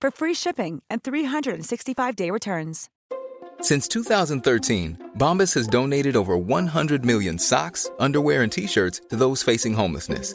for free shipping and 365-day returns. Since 2013, Bombas has donated over 100 million socks, underwear, and t shirts to those facing homelessness.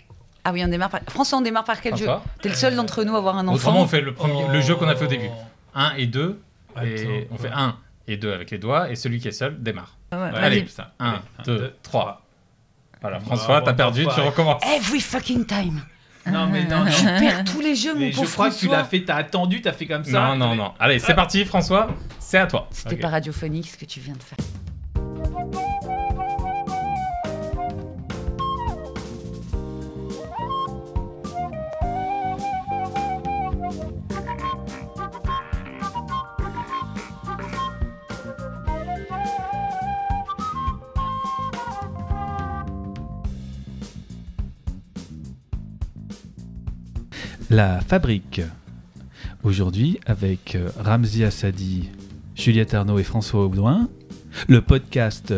Ah oui, on démarre par... François, on démarre par quel jeu François T'es le seul d'entre nous à avoir un enfant. Autrement, on fait le, premier, le jeu qu'on a fait au début. Oh. 1 et 2. Et Attends, on fait ouais. 1 et 2 avec les doigts. Et celui qui est seul démarre. Ah ouais, Ouais, vas-y. allez, ça. 1, Allez, un, 2, deux, 3. Voilà, François, Bah, t'as perdu, tu recommences. Every fucking time. Non, mais non, Tu non. perds tous les jeux, mon Mais je pauvre crois que tu François. l'as fait, t'as attendu, t'as fait comme ça. Non, non, non. Allez, c'est parti, François. C'est à toi. C'était pas radiophonique ce que tu viens de faire. La fabrique. Aujourd'hui, avec euh, Ramzi Assadi, Juliette Arnaud et François Audouin, le podcast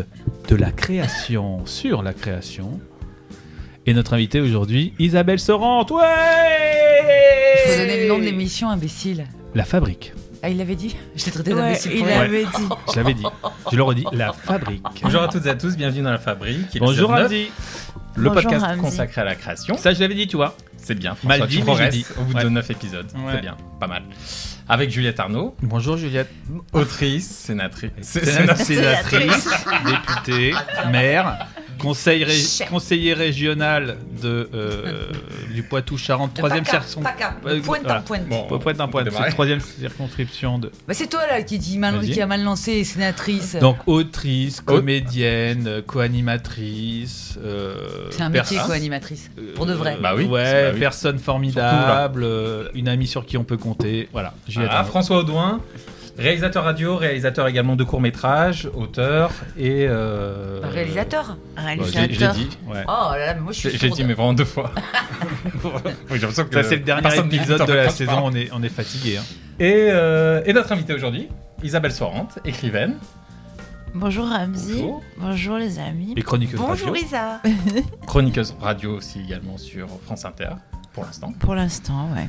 de la création sur la création. Et notre invité aujourd'hui, Isabelle Sorante. Il Ouais faut donner le nom de l'émission, imbécile. La fabrique. Ah, il l'avait dit Je t'ai traité Ouais, d'imbécile il pour rien. avait dit. Je l'avais dit. Je le redis. La fabrique. Bonjour à toutes et à tous, bienvenue dans la fabrique. Bonjour Ramzi. 9, Le Bonjour, podcast Ramzi. consacré à la création. Ça, je l'avais dit, tu vois. C'est bien, François, Mal dit, tu progresses au bout Ouais. de 9 épisodes. Ouais. C'est bien, pas mal. Avec Juliette Arnaud, Bonjour Juliette. autrice, sénatrice. sé- Sénatrice, sénatrice. députée, maire, conseil ré- conseiller régional de, euh, du Poitou-Charentes, troisième Paca, circon- Paca, Euh, pointe en pointe. Bon, c'est troisième circonscription de. Bah, c'est toi là qui, dit mal, qui a mal lancé, sénatrice. Donc autrice, comédienne, co-animatrice. euh, c'est un métier quoi, animatrice. euh, Pour de vrai. Bah oui, Ouais, bah oui. personne formidable, euh, une amie sur qui on peut compter. Voilà. Voilà. François Audouin, réalisateur radio, réalisateur également de courts-métrages, auteur et. euh, réalisateur Bah, j'ai- dit. Ouais. Oh là là, mais moi je suis J'ai dit, mais vraiment deux fois. oui, j'ai l'impression que Ça, c'est le dernier épisode de la saison, on est, on est fatigué. hein. Et, euh, et notre invité aujourd'hui, Isabelle Sorante, écrivaine. Bonjour Ramzi. Bonjour. Bonjour. les amis. Et chroniqueuse Bonjour radio. Isa. Chroniqueuse radio aussi également sur France Inter, pour l'instant. Pour l'instant, ouais.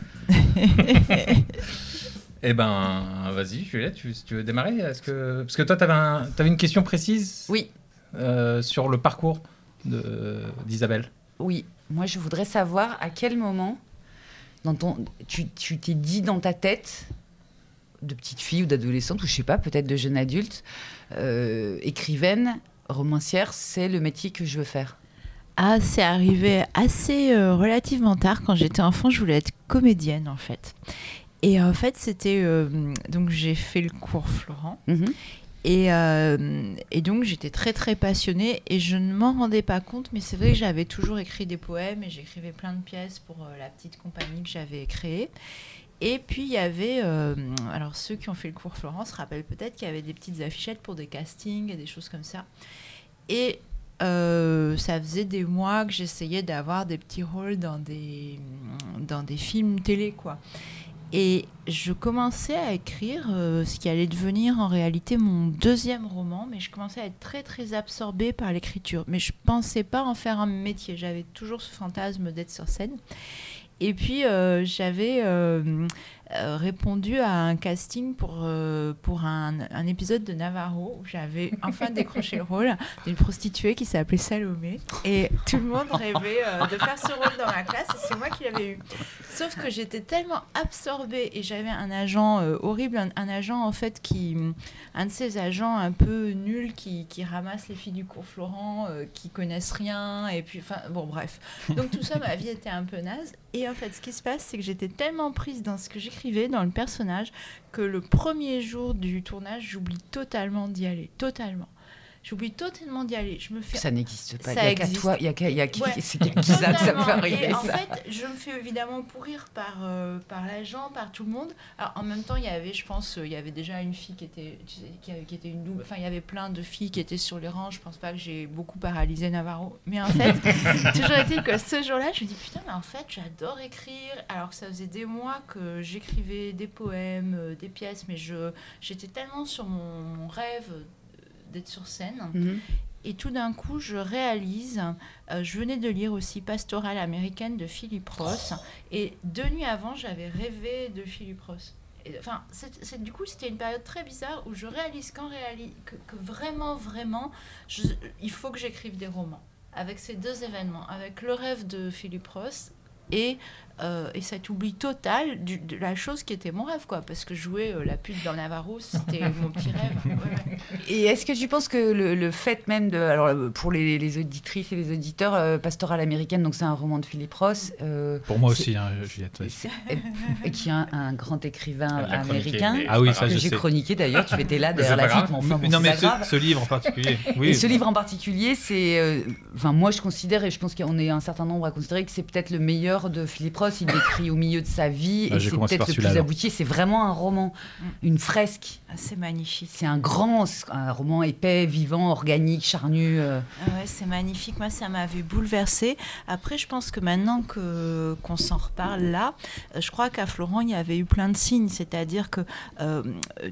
Eh ben, vas-y, Juliette, tu, tu veux démarrer? Est-ce que parce que toi, t'avais un, t'avais une question précise? Oui, euh, sur le parcours d'Isabelle. oui. Moi je voudrais savoir à quel moment dans ton, tu tu t'es dit dans ta tête de petite fille ou d'adolescente ou je sais pas, peut-être de jeune adulte, euh, écrivaine, romancière, c'est le métier que je veux faire. Ah, c'est arrivé assez euh, relativement tard. Quand j'étais enfant, je voulais être comédienne en fait. Et en fait, c'était. euh, donc, j'ai fait le cours Florent. Mhm. Et, euh, et donc, j'étais très, très passionnée. Et je ne m'en rendais pas compte, mais c'est vrai que j'avais toujours écrit des poèmes et j'écrivais plein de pièces pour euh, la petite compagnie que j'avais créée. Et puis, il y avait. euh, alors, ceux qui ont fait le cours Florent se rappellent peut-être qu'il y avait des petites affichettes pour des castings et des choses comme ça. Et euh, ça faisait des mois que j'essayais d'avoir des petits rôles dans des, dans des films télé, quoi. Et je commençais à écrire euh, ce qui allait devenir en réalité mon deuxième roman, mais je commençais à être très très absorbée par l'écriture. Mais je pensais pas en faire un métier. J'avais toujours ce fantasme d'être sur scène. Et puis euh, j'avais euh, répondu à un casting pour, euh, pour un, un épisode de Navarro où j'avais enfin décroché le rôle d'une prostituée qui s'appelait Salomé. Et tout le monde rêvait euh, de faire ce rôle dans ma classe et c'est moi qui l'avais eu. Sauf que j'étais tellement absorbée et j'avais un agent horrible, un, un agent en fait qui. Un de ces agents un peu nuls qui, qui ramasse les filles du cours Florent, qui connaissent rien et puis. Enfin, bon, bref. Donc tout ça, ma vie était un peu naze. Et en fait, ce qui se passe, c'est que j'étais tellement prise dans ce que dans le personnage, que le premier jour du tournage, j'oublie totalement d'y aller. Totalement. J'oublie totalement d'y aller. Je me fais. Ça n'existe pas. Ça Il y a qu'à toi, il y a qu'à- qui, Ouais. ça que ça peut arriver. Et en ça. fait, je me fais évidemment pourrir par, euh, par l'agent, par tout le monde. Alors, en même temps, il y avait, je pense, euh, il y avait déjà une fille qui était, tu sais, qui, avait- qui était une double. Enfin, il y avait plein de filles qui étaient sur les rangs. Je pense pas que j'ai beaucoup paralysé Navarro. Mais en fait, toujours est-il que ce jour-là, je me dis putain, mais en fait, j'adore écrire. Alors que ça faisait des mois que j'écrivais des poèmes, euh, des pièces, mais je, j'étais tellement sur mon, mon rêve d'être sur scène. Mhm. Et tout d'un coup, je réalise, euh, je venais de lire aussi Pastorale américaine de Philip Ross, et deux nuits avant, j'avais rêvé de Philip Ross. Et, enfin, c'est, du coup, c'était une période très bizarre où je réalise qu'en réali- que, que vraiment, vraiment, je- il faut que j'écrive des romans. Avec ces deux événements, avec le rêve de Philip Ross et, euh, et cet oubli total du- de la chose qui était mon rêve, quoi. Parce que jouer euh, la pute dans Navarro, c'était mon petit rêve. Ouais, ouais. Et est-ce que tu penses que le, le fait même de. Alors, euh, pour les, les auditrices et les auditeurs, euh, Pastoral américaine, donc c'est un roman de Philippe Ross. euh, Pour moi aussi, hein, Juliette. qui est un, un grand écrivain américain. Ah oui, ça, que je j'ai chroniqué d'ailleurs, tu étais là derrière la vitre, mais enfin, bon, non, mais ce, livre en particulier. Oui. Et ce livre en particulier, c'est. euh, Enfin, moi, je considère, et je pense qu'on est un certain nombre à considérer que c'est peut-être le meilleur de Philippe Ross. Il l'écrit au milieu de sa vie, Ah, et c'est peut-être le plus abouti. C'est vraiment un roman, une fresque. Ah, c'est magnifique. C'est un grand, un roman épais, vivant, organique, charnu. euh. Ah ouais, c'est magnifique. Moi, ça m'avait bouleversée. Après, je pense que maintenant que qu'on s'en reparle là, euh, je crois qu'à Florent, il y avait eu plein de signes. C'est-à-dire que euh,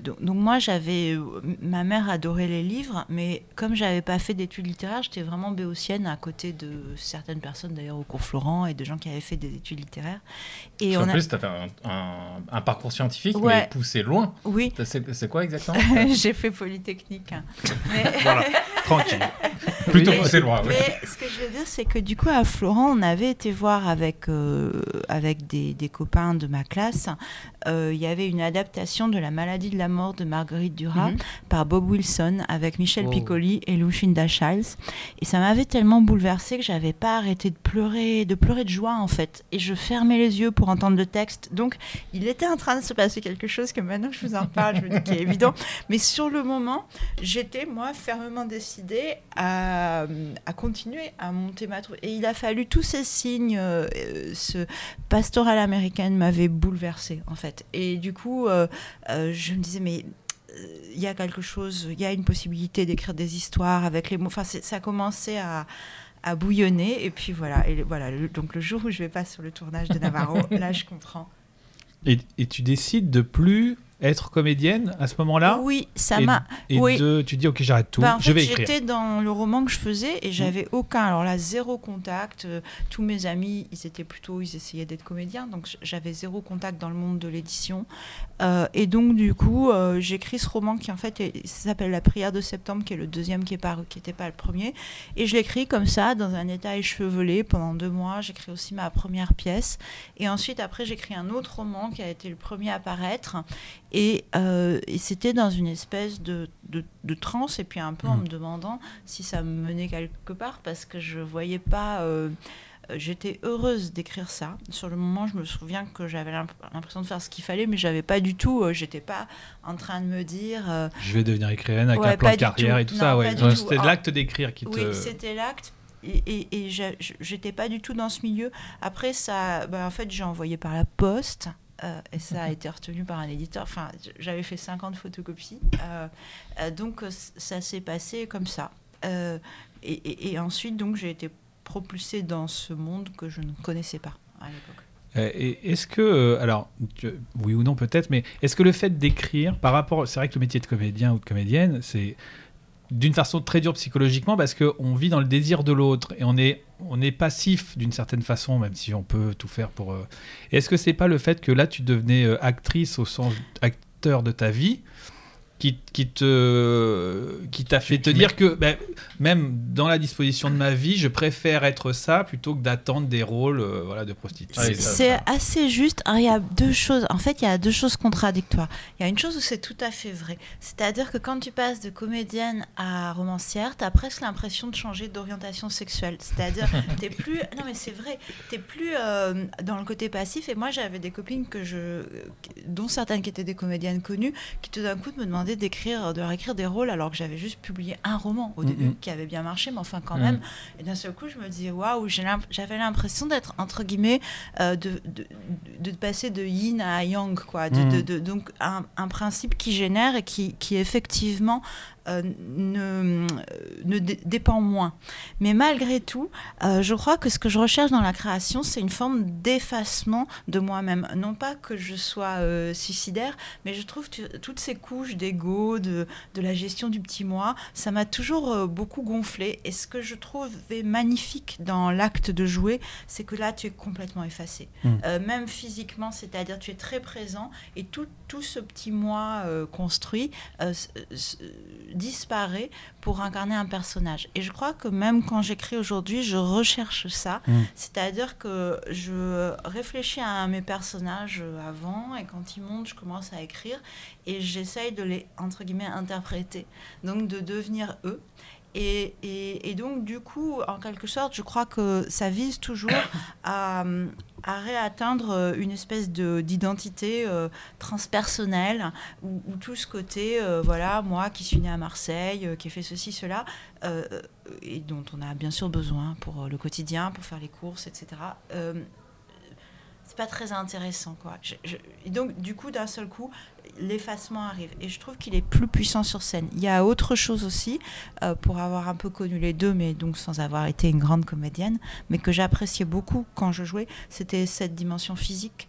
donc, donc moi, j'avais ma mère adorait les livres, mais comme j'avais pas fait d'études littéraires, j'étais vraiment béotienne à côté de certaines personnes d'ailleurs au cours Florent et de gens qui avaient fait des études littéraires. Et a- plus, tu as fait un, un- un parcours scientifique, Ouais. mais poussé loin. oui, C'est quoi exactement j'ai fait Polytechnique. Mais- Voilà, tranquille. Plutôt poussé loin. Mais ce que je veux dire, c'est que du coup, à Florent, on avait été voir avec, euh, avec des, des copains de ma classe. euh, Il y avait une adaptation de La maladie de la mort de Marguerite Duras Mhm. par Bob Wilson avec Michel Oh. Piccoli et Lucinda Childs. Et ça m'avait tellement bouleversée que j'avais pas arrêté de pleurer, de pleurer de joie en fait. Et je fermais les yeux pour entendre le texte. Donc, il était en train de se passer quelque chose que maintenant que je vous en parle, je me dis qu'il est évident. Mais sur le moment, j'étais, moi, fermement décidée à, à continuer à monter ma troupe. Et il a fallu tous ces signes. euh, ce pastoral américaine m'avait bouleversée, en fait. Et du coup, euh, euh, je me disais, mais il y a quelque chose, il y a une possibilité d'écrire des histoires avec les mots. Enfin, ça a commencé à à bouillonner. Et puis voilà et voilà le- donc le jour où je vais pas sur le tournage de Navarro là je comprends. Et, et tu décides de plus être comédienne à ce moment-là oui ça m'a et oui. de, tu dis ok j'arrête tout, Bah, en je vais écrire. J'étais dans le roman que je faisais et j'avais aucun. Alors là, zéro contact. Euh, tous mes amis, ils étaient plutôt, ils essayaient d'être comédiens, donc j'avais zéro contact dans le monde de l'édition. Euh, et donc du coup, euh, j'écris ce roman qui en fait s'appelle La prière de septembre, qui est le deuxième qui est paru, qui n'était pas le premier. Et je l'écris comme ça, dans un état échevelé pendant deux mois. J'écris aussi ma première pièce. Et ensuite, après, j'écris un autre roman qui a été le premier à paraître. Et, euh, et c'était dans une espèce de, de, de transe, et puis un peu en me demandant si ça me menait quelque part, parce que je voyais pas. euh, J'étais heureuse d'écrire ça. Sur le moment, je me souviens que j'avais l'imp- l'impression de faire ce qu'il fallait, mais j'avais pas du tout. euh, J'étais pas en train de me dire. Je vais devenir écrivaine avec Ouais, un plan de carrière tout. et tout Non, ça. Ouais. C'était l'acte d'écrire qui te. Oui, c'était l'acte. Et, j'étais pas du tout dans ce milieu. Après, ça, bah, en fait, j'ai envoyé par la poste. Euh, et ça a été retenu par un éditeur. Enfin, j'avais fait 50 photocopies. euh, euh, donc, ça s'est passé comme ça. Et, ensuite, donc, j'ai été propulsée dans ce monde que je ne connaissais pas à l'époque. Est-ce que, alors, oui ou non peut-être, mais est-ce que le fait d'écrire, par rapport, c'est vrai que le métier de comédien ou de comédienne, c'est d'une façon très dure psychologiquement parce qu'on vit dans le désir de l'autre et on est, on est passif d'une certaine façon, même si on peut tout faire pour. euh, Est-ce que c'est pas le fait que là tu devenais euh, actrice au sens acteur de ta vie qui, qui te qui t'a fait te dire que ben, même dans la disposition de ma vie, je préfère être ça plutôt que d'attendre des rôles euh, voilà de prostituée. C'est- assez juste. Alors, il y a deux choses. En fait, il y a deux choses contradictoires. Il y a une chose où c'est tout à fait vrai. C'est-à-dire que quand tu passes de comédienne à romancière, tu as presque l'impression de changer d'orientation sexuelle. C'est-à-dire, t'es plus. Non, mais c'est vrai. T'es plus euh, dans le côté passif. Et moi, j'avais des copines que je, dont certaines qui étaient des comédiennes connues, qui tout d'un coup me demandaient d'écrire, de réécrire des rôles alors que j'avais juste publié un roman au début qui avait bien marché, mais enfin quand Mhm. même. Et d'un seul coup, je me disais, waouh, j'avais l'impression d'être, entre guillemets, euh, de, de, de passer de yin à yang, quoi. De, de- donc, un, un principe qui génère et qui, qui effectivement euh, ne, ne dé- dépend moins. Mais malgré tout, euh, je crois que ce que je recherche dans la création, c'est une forme d'effacement de moi-même. Non pas que je sois euh, suicidaire, mais je trouve que toutes ces couches d'ego, de, de la gestion du petit moi, ça m'a toujours euh, beaucoup gonflé. Et ce que je trouvais magnifique dans l'acte de jouer, c'est que là, tu es complètement effacé. Mm. Euh, même physiquement, c'est-à-dire tu es très présent et tout, tout ce petit moi euh, construit euh, disparaît pour incarner un personnage. Et je crois que même quand j'écris aujourd'hui, je recherche ça. Mm. C'est-à-dire que je réfléchis à mes personnages avant et quand ils montent, je commence à écrire et j'essaye de les, entre guillemets, interpréter. Donc de devenir eux. Et, et- et donc, du coup, en quelque sorte, je crois que ça vise toujours à, à réatteindre euh, une espèce de- d'identité euh, transpersonnelle, où, où tout ce côté, euh, voilà, moi qui suis née à Marseille, euh, qui ai fait ceci, cela, et dont on a bien sûr besoin pour le quotidien, pour faire les courses, etc. c'est pas très intéressant quoi. Je- je- et donc du coup d'un seul coup l'effacement arrive et je trouve qu'il est plus puissant sur scène. Il y a autre chose aussi euh, pour avoir un peu connu les deux mais donc sans avoir été une grande comédienne mais que j'appréciais beaucoup quand je jouais, c'était cette dimension physique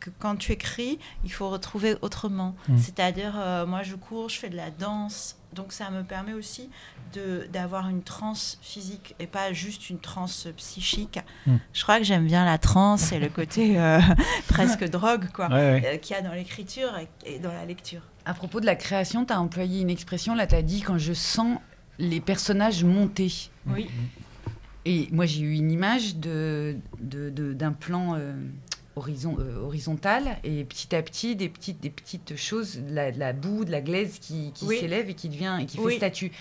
que quand tu écris, il faut retrouver autrement. Mm. C'est-à-dire, euh, moi, je cours, je fais de la danse, donc ça me permet aussi de d'avoir une transe physique et pas juste une transe psychique. Mm. Je crois que j'aime bien la transe et le côté euh, presque drogue, quoi, Ouais, ouais. euh, qu'il y a dans l'écriture et, et dans la lecture. À propos de la création, tu as employé une expression, là, tu as dit quand je sens les personnages monter. Oui. Et moi, j'ai eu une image de, de- de- d'un plan euh, horizon, euh, horizontal et petit à petit, des petites, des petites choses, de la, de la boue, de la glaise qui, qui Oui. s'élève et qui devient et qui Oui. fait statue.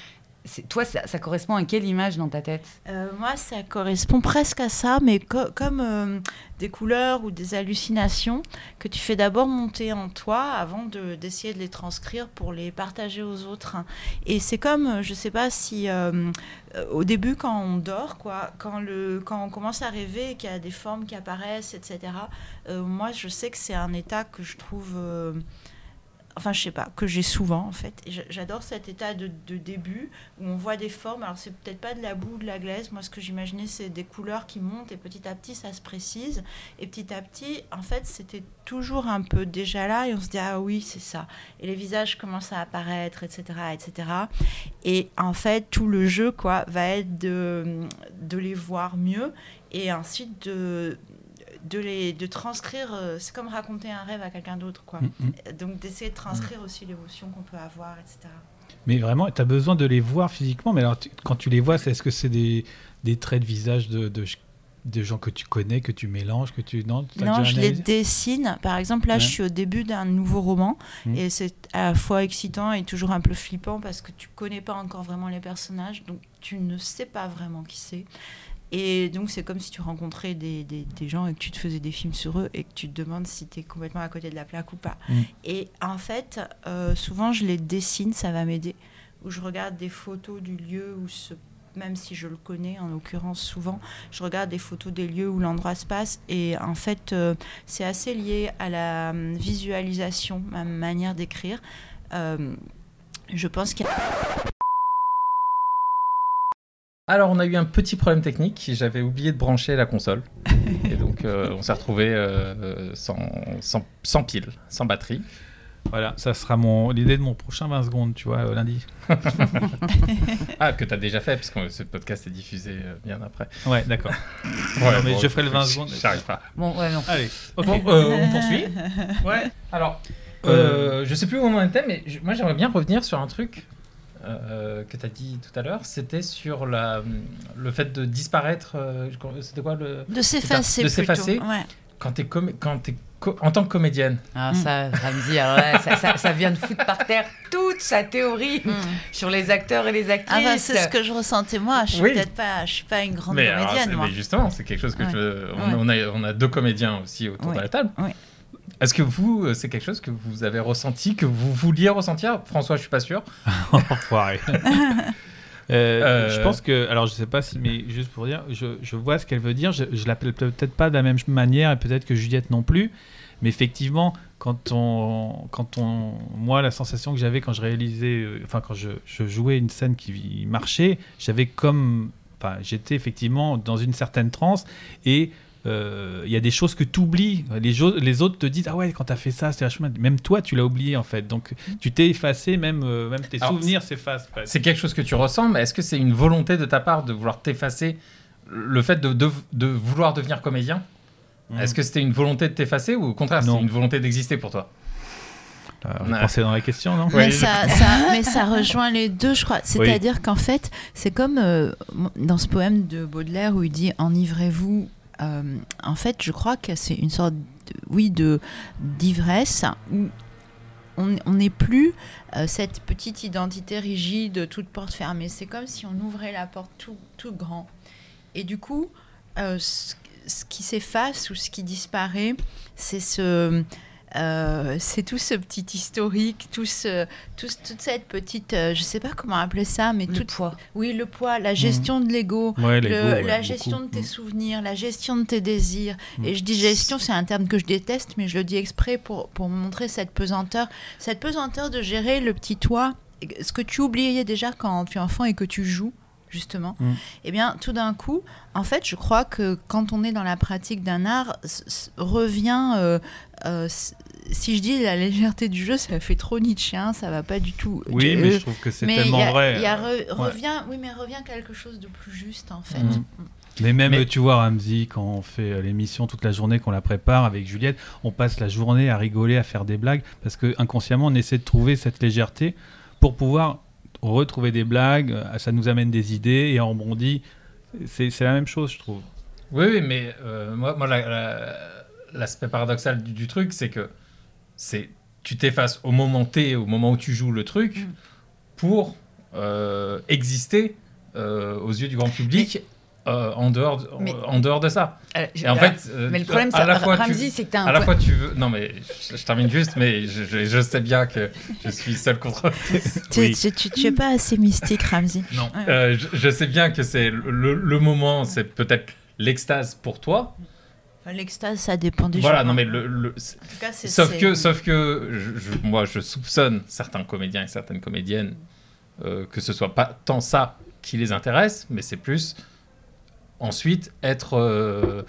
Toi, ça, ça correspond à quelle image dans ta tête? Euh, moi, ça correspond presque à ça, mais co- comme euh, des couleurs ou des hallucinations que tu fais d'abord monter en toi avant de- d'essayer de les transcrire pour les partager aux autres. Et c'est comme, euh, je sais pas si au début quand on dort, quoi, quand, le, quand on commence à rêver qu'il y a des formes qui apparaissent, etc. moi, je sais que c'est un état que je trouve enfin je sais pas, que j'ai souvent en fait. J'adore cet état de, de début où on voit des formes. Alors c'est peut-être pas de la boue, de la glaise. Moi ce que j'imaginais c'est des couleurs qui montent et petit à petit ça se précise. Et petit à petit, en fait c'était toujours un peu déjà là et on se dit ah oui c'est ça. Et les visages commencent à apparaître, etc., etc. Et en fait tout le jeu quoi va être de, de les voir mieux et ensuite de de les de transcrire euh, c'est comme raconter un rêve à quelqu'un d'autre quoi Mm, mm. Donc d'essayer de transcrire aussi l'émotion qu'on peut avoir etc Mais vraiment, tu as besoin de les voir physiquement. Mais alors, tu- quand tu les vois, c'est- est-ce que c'est des, des traits de visage de, de, de gens que tu connais, que tu mélanges, que tu. Non, non je les dessine par exemple là je suis au début d'un nouveau roman Mm. et c'est à la fois excitant et toujours un peu flippant parce que tu connais pas encore vraiment les personnages donc tu ne sais pas vraiment qui c'est et donc c'est comme si tu rencontrais des, des, des gens et que tu te faisais des films sur eux et que tu te demandes si tu es complètement à côté de la plaque ou pas. Mm. Et en fait, euh, souvent je les dessine, ça va m'aider. Ou je regarde des photos du lieu où même si je le connais, en l'occurrence souvent, je regarde des photos des lieux où l'endroit se passe et en fait euh, c'est assez lié à la hum, visualisation, ma manière d'écrire. Euh, je pense qu'il y a... Alors, on a eu un petit problème technique. J'avais oublié de brancher la console. Et donc, euh, on s'est retrouvé euh, sans, sans, sans pile, sans batterie. Voilà, ça sera mon l'idée de mon prochain 20 secondes, tu vois, euh, lundi. Ah, que tu as déjà fait, parce que ce podcast est diffusé euh, bien après. Ouais, d'accord. Ouais, Non, mais bon, je ferai le 20 secondes. J'arrive pas. Bon, ouais, non. Allez, ok. Bon, euh, on poursuit. Ouais. Alors, euh, je sais plus où on en était, mais je- moi j'aimerais bien revenir sur un truc euh, que tu as dit tout à l'heure. C'était sur la, le fait de disparaître. euh, C'était quoi le. De s'effacer De s'effacer. Ouais. Quand tu es, quand t'es co- en tant que comédienne. Ah, ça, Ramzi, alors là, ça, ça- ça vient de foutre par terre toute sa théorie sur les acteurs et les actrices. Ah bah, c'est ce que je ressentais moi. Je suis Oui. peut-être pas, je suis pas une grande Mais, alors, comédienne moi. mais justement, c'est quelque chose que Ouais. je. On, Ouais. on a, on a deux comédiens aussi autour Ouais. de la table. Ouais. Est-ce que vous, euh, c'est quelque chose que vous avez ressenti, que vous vouliez ressentir? François, je suis pas sûr. Enfoiré. Euh, Euh, Je pense que, alors je sais pas si, mais juste pour dire, je, je vois ce qu'elle veut dire. Je, je l'appelle peut-être pas de la même manière et peut-être que Juliette non plus. Mais effectivement, quand on, quand on, moi, la sensation que j'avais quand je réalisais, euh, enfin quand je, je jouais une scène qui marchait, j'avais comme, enfin, j'étais effectivement dans une certaine transe et euh, il y a des choses que tu oublies. Les, autres te disent Ah ouais, quand tu as fait ça, c'était vachement. Même toi, tu l'as oublié en fait. Donc tu t'es effacé, même, euh, même tes Alors, souvenirs s'effacent. C'est quelque chose que tu ressens, mais est-ce que c'est une volonté de ta part de vouloir t'effacer Le fait de, de, de vouloir devenir comédien? Est-ce que c'était une volonté de t'effacer ou au contraire, c'est une volonté d'exister pour toi? Euh, Ouais. Pensez dans la question, non? Mais, Oui, ça, ça- mais ça rejoint les deux, je crois. C'est-à-dire qu'en fait, c'est comme euh, dans ce poème de Baudelaire où il dit Enivrez-vous. Euh, en fait, je crois que c'est une sorte, oui, de d'ivresse où on n'est plus euh, cette petite identité rigide, toute porte fermée. C'est comme si on ouvrait la porte tout, tout grand. Et du coup, euh, ce qui s'efface ou ce qui disparaît, c'est ce, euh, c'est tout ce petit historique, tout ce, tout toute cette petite, euh, je sais pas comment appeler ça, mais Le tout, poids. oui, le poids, la gestion de l'ego, Ouais, ouais, la beaucoup. gestion de tes Mm. souvenirs, la gestion de tes désirs. Mm. Et je dis gestion, c'est un terme que je déteste, mais je le dis exprès pour, pour montrer cette pesanteur, cette pesanteur de gérer le petit toi, ce que tu oubliais déjà quand tu es enfant et que tu joues justement, Mm. eh bien, tout d'un coup, en fait, je crois que quand on est dans la pratique d'un art, revient, euh, euh, si je dis la légèreté du jeu, ça fait trop Nietzschéen, ça va pas du tout. Oui, Euh, mais je trouve que c'est tellement il y a- vrai. il y a re- Ouais. revient, oui, mais revient quelque chose de plus juste en fait. Mm. Mais même, Mais- tu vois, Ramzi, quand on fait euh, l'émission toute la journée, qu'on la prépare avec Juliette, on passe la journée à rigoler, à faire des blagues, parce que inconsciemment, on essaie de trouver cette légèreté pour pouvoir retrouver des blagues, euh, ça nous amène des idées et on rebondit. C'est c'est la même chose, je trouve. Oui, oui, mais euh, moi, moi la- la- l'aspect paradoxal du, du truc, c'est que c'est tu t'effaces au moment T, au moment où tu joues le truc, Mm. pour euh, exister euh, aux yeux du grand public euh, en, dehors de, Mais- en dehors de ça. Euh, Et en fait, euh, mais le problème, à c'est la fois tu- Ramzi, c'est que t'as un à la fois tu veux. Non, mais je, je termine juste, mais je, je- je sais bien que je suis seul contre. Tu, Oui. tu, tu- tu es pas assez mystique, Ramzi. Non. Ouais. Euh, je, je sais bien que c'est le, le- le moment, c'est peut-être l'extase pour toi. L'extase, ça dépend des Voilà, non mais le, le- En tout cas, c'est- sauf que, sauf que je- je- moi je soupçonne certains comédiens et certaines comédiennes euh, que ce soit pas tant ça qui les intéresse, mais c'est plus ensuite être euh,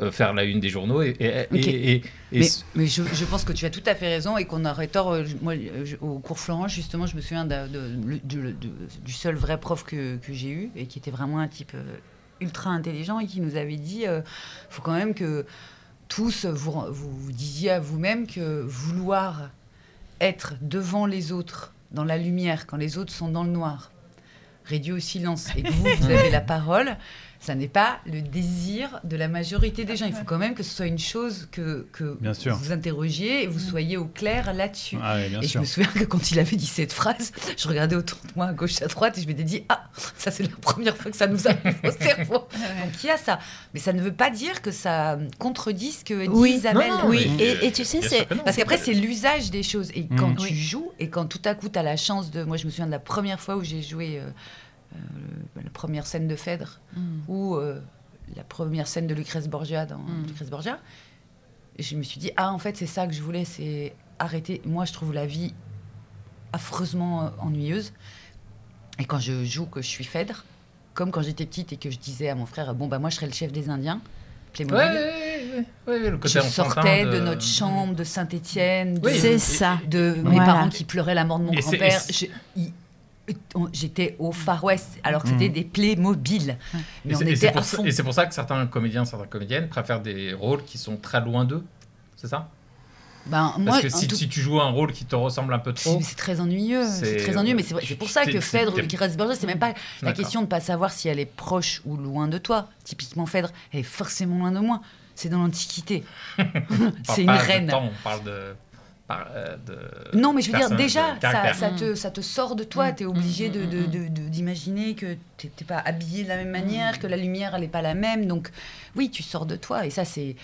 euh, faire la une des journaux et, et, et- Ok. et- et- Mais, mais je, je pense que tu as tout à fait raison et qu'on aurait tort. euh, Moi, euh, je- au cours Florence, justement, je me souviens de- du- de- du seul vrai prof que, que j'ai eu et qui était vraiment un type euh, ultra intelligent et qui nous avait dit il faut quand même que tous vous, vous, vous disiez à vous-même que vouloir être devant les autres, dans la lumière, quand les autres sont dans le noir, réduit au silence et que vous, vous avez la parole, ça n'est pas le désir de la majorité des gens. Il faut quand même que ce soit une chose que, que Bien sûr. vous interrogiez et vous soyez au clair là-dessus. Ah et sûr. je me souviens que quand il avait dit cette phrase, je regardais autour de moi, à gauche, à droite, et je m'étais dit Ah, ça c'est la première fois que ça nous arrive au cerveau. Donc il y a ça. Mais ça ne veut pas dire que ça contredit ce que dit Oui, Isabelle. non, non, Oui, et, et tu sais, c'est. Parce qu'après, c'est l'usage des choses. Et quand Mm. tu Oui. joues, et quand tout à coup, tu as la chance de. Moi, je me souviens de la première fois où j'ai joué euh, euh, la première scène de Phèdre, Mm. ou euh, la première scène de Lucrèce Borgia dans Mm. Lucrèce Borgia. Je me suis dit, ah, en fait, c'est ça que je voulais, c'est arrêter. Moi, je trouve la vie affreusement euh, ennuyeuse. Et quand je joue que je suis Phèdre, comme quand j'étais petite et que je disais à mon frère, bon, bah, moi, je serais le chef des Indiens. Playmobil. Ouais, ouais, ouais, ouais, ouais, le côté Je sortais de... notre chambre de Saint-Étienne, Oui, C'est ça. de mes Voilà. parents qui pleuraient la mort de mon grand-père. J'étais au Far West, alors que c'était des. Et Mais on c'est- et c'est était à pour ça- fond. Et c'est pour ça que certains comédiens, certaines comédiennes préfèrent des rôles qui sont très loin d'eux. C'est ça? Ben, Parce moi, que si, tout- si tu joues un rôle qui te ressemble un peu trop. C'est très ennuyeux. C'est très ennuyeux, mais c'est vrai- c'est pour ça que Phèdre reste Borgia, c'est même pas la question de pas savoir si elle est proche ou loin de toi. Typiquement, Phèdre, elle est forcément loin de moi. C'est dans l'Antiquité. c'est une reine. temps, on parle de. Par- euh, de Non, mais je veux dire, déjà, de ça, te, ça te sort de toi. Tu es obligé de- de- de- de- d'imaginer que tu n'es pas habillé de la même manière, que la lumière, elle n'est pas la même. Donc, oui, tu sors de toi. Et ça, c'est.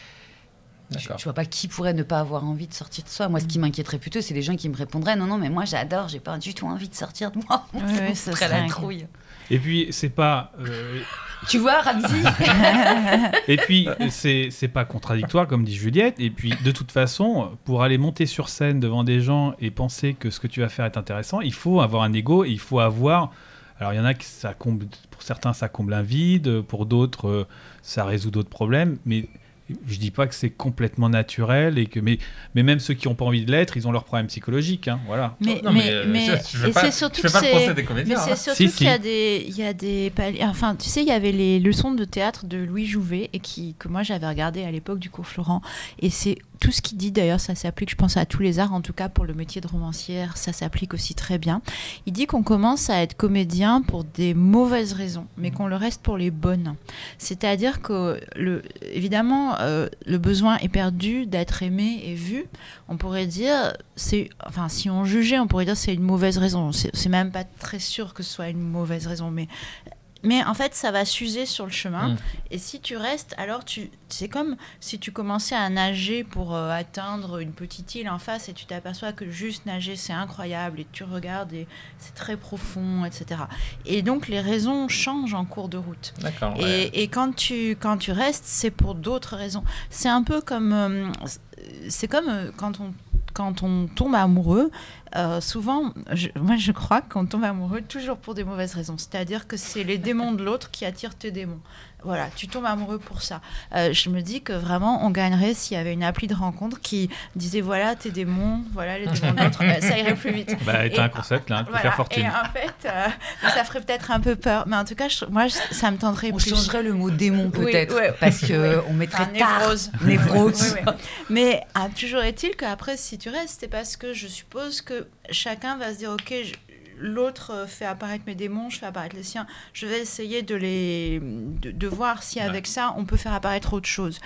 Je, D'accord. je vois pas qui pourrait ne pas avoir envie de sortir de soi. Moi, ce qui m'inquiéterait plutôt, c'est les gens qui me répondraient Non, non, mais moi, j'adore, j'ai pas du tout envie de sortir de moi. Ça serait la trouille. Et puis, c'est pas. euh, Tu vois, Ramsey et puis, c'est c'est pas contradictoire, comme dit Juliette. Et puis, de toute façon, pour aller monter sur scène devant des gens et penser que ce que tu vas faire est intéressant, il faut avoir un ego et il faut avoir. Alors, il y en a qui ça comble. Pour certains, ça comble un vide. Pour d'autres, euh, ça résout d'autres problèmes. Mais je dis pas que c'est complètement naturel et que. Mais, mais même ceux qui n'ont pas envie de l'être, ils ont leurs problèmes psychologiques. hein, voilà. Mais, Non, mais, mais, euh, mais- c'est surtout que c'est- procès des comédiens, Mais hein. c'est surtout Si, qu'il si. y a des, il y a des. Enfin, tu sais, il y avait les leçons de théâtre de Louis Jouvet et qui que moi j'avais regardé à l'époque du cours Florent. Et c'est tout ce qu'il dit. D'ailleurs, ça s'applique, je pense, à tous les arts. En tout cas, pour le métier de romancière, ça s'applique aussi très bien. Il dit qu'on commence à être comédien pour des mauvaises raisons, mais qu'on le reste pour les bonnes. C'est-à-dire que, le, évidemment, euh, le besoin est perdu d'être aimé et vu. On pourrait dire, c'est, enfin, si on jugeait, on pourrait dire c'est une mauvaise raison. C'est c'est même pas très sûr que ce soit une mauvaise raison, mais mais en fait, ça va s'user sur le chemin. Mm. Et si tu restes, alors tu, c'est comme si tu commençais à nager pour euh, atteindre une petite île en face et tu t'aperçois que juste nager, c'est incroyable et tu regardes et c'est très profond, etc. Et donc les raisons changent en cours de route. D'accord. ouais. Et, et quand tu quand tu restes, c'est pour d'autres raisons. C'est un peu comme euh, c'est comme euh, quand on quand on tombe amoureux. Euh, souvent, moi je crois qu'on tombe amoureux toujours pour des mauvaises raisons. C'est-à-dire que c'est les démons de l'autre qui attirent tes démons. Voilà, tu tombes amoureux pour ça. Euh, je me dis que vraiment on gagnerait s'il y avait une appli de rencontre qui disait voilà tes démons, voilà les démons de l'autre. Euh, ça irait plus vite. Bah, Et- un concept là, peux Voilà, faire fortune. Et en fait, euh, ça ferait peut-être un peu peur. Mais en tout cas, je- moi, je- ça me tenterait On plus. changerait le mot démon Oui, peut-être, ouais. parce que on mettrait Enfin, tard. névrose. Névrose. Oui, oui. Mais ah, toujours est-il qu'après, si tu restes, c'est parce que je suppose que chacun va se dire, ok, je- l'autre euh, fait apparaître mes démons, je fais apparaître les siens. Je vais essayer de les, de, de voir si avec ça on peut faire apparaître autre chose.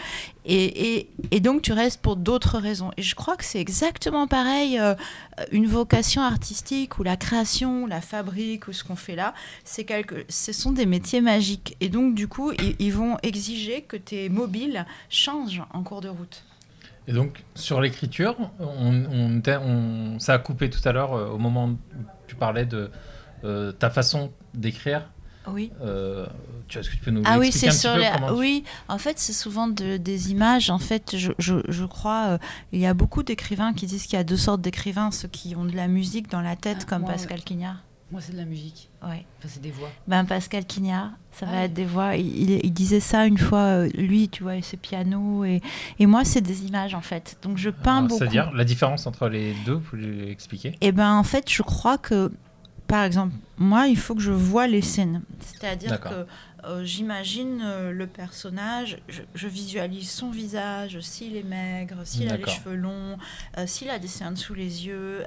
Et, et, et donc tu restes pour d'autres raisons. Et je crois que c'est exactement pareil. euh, une vocation artistique ou la création, ou la fabrique ou ce qu'on fait là, c'est quelque, ce sont des métiers magiques. Et donc du coup, ils, ils vont exiger que tes mobiles changent en cours de route. Et donc, sur l'écriture, on, on, t'a- on- ça a coupé tout à l'heure euh, au moment où tu parlais de euh, ta façon d'écrire. Oui. Euh, tu, est-ce que tu peux nous Ah oui, c'est un sur peu les... tu- Oui, en fait, c'est souvent de- des images. En fait, je, je, je crois, euh, il y a beaucoup d'écrivains qui disent qu'il y a deux sortes d'écrivains, ceux qui ont de la musique dans la tête, Ah, comme moi, Pascal Quignard. Moi, c'est de la musique. Ouais. Enfin, c'est des voix. Ben, Pascal Quignard, ça Ah va oui. être des voix. Il, il- il disait ça une fois, euh, lui, tu vois, et ses pianos. Et, et moi, c'est des images, en fait. Donc, je peins Alors, beaucoup. C'est-à-dire la différence entre les deux, vous pouvez expliquer Eh ben, en fait, je crois que, par exemple, moi, il faut que je vois les scènes. C'est-à-dire que euh, j'imagine euh, le personnage, je, je visualise son visage, s'il est maigre, s'il a les cheveux longs, euh, s'il a des cernes sous les yeux.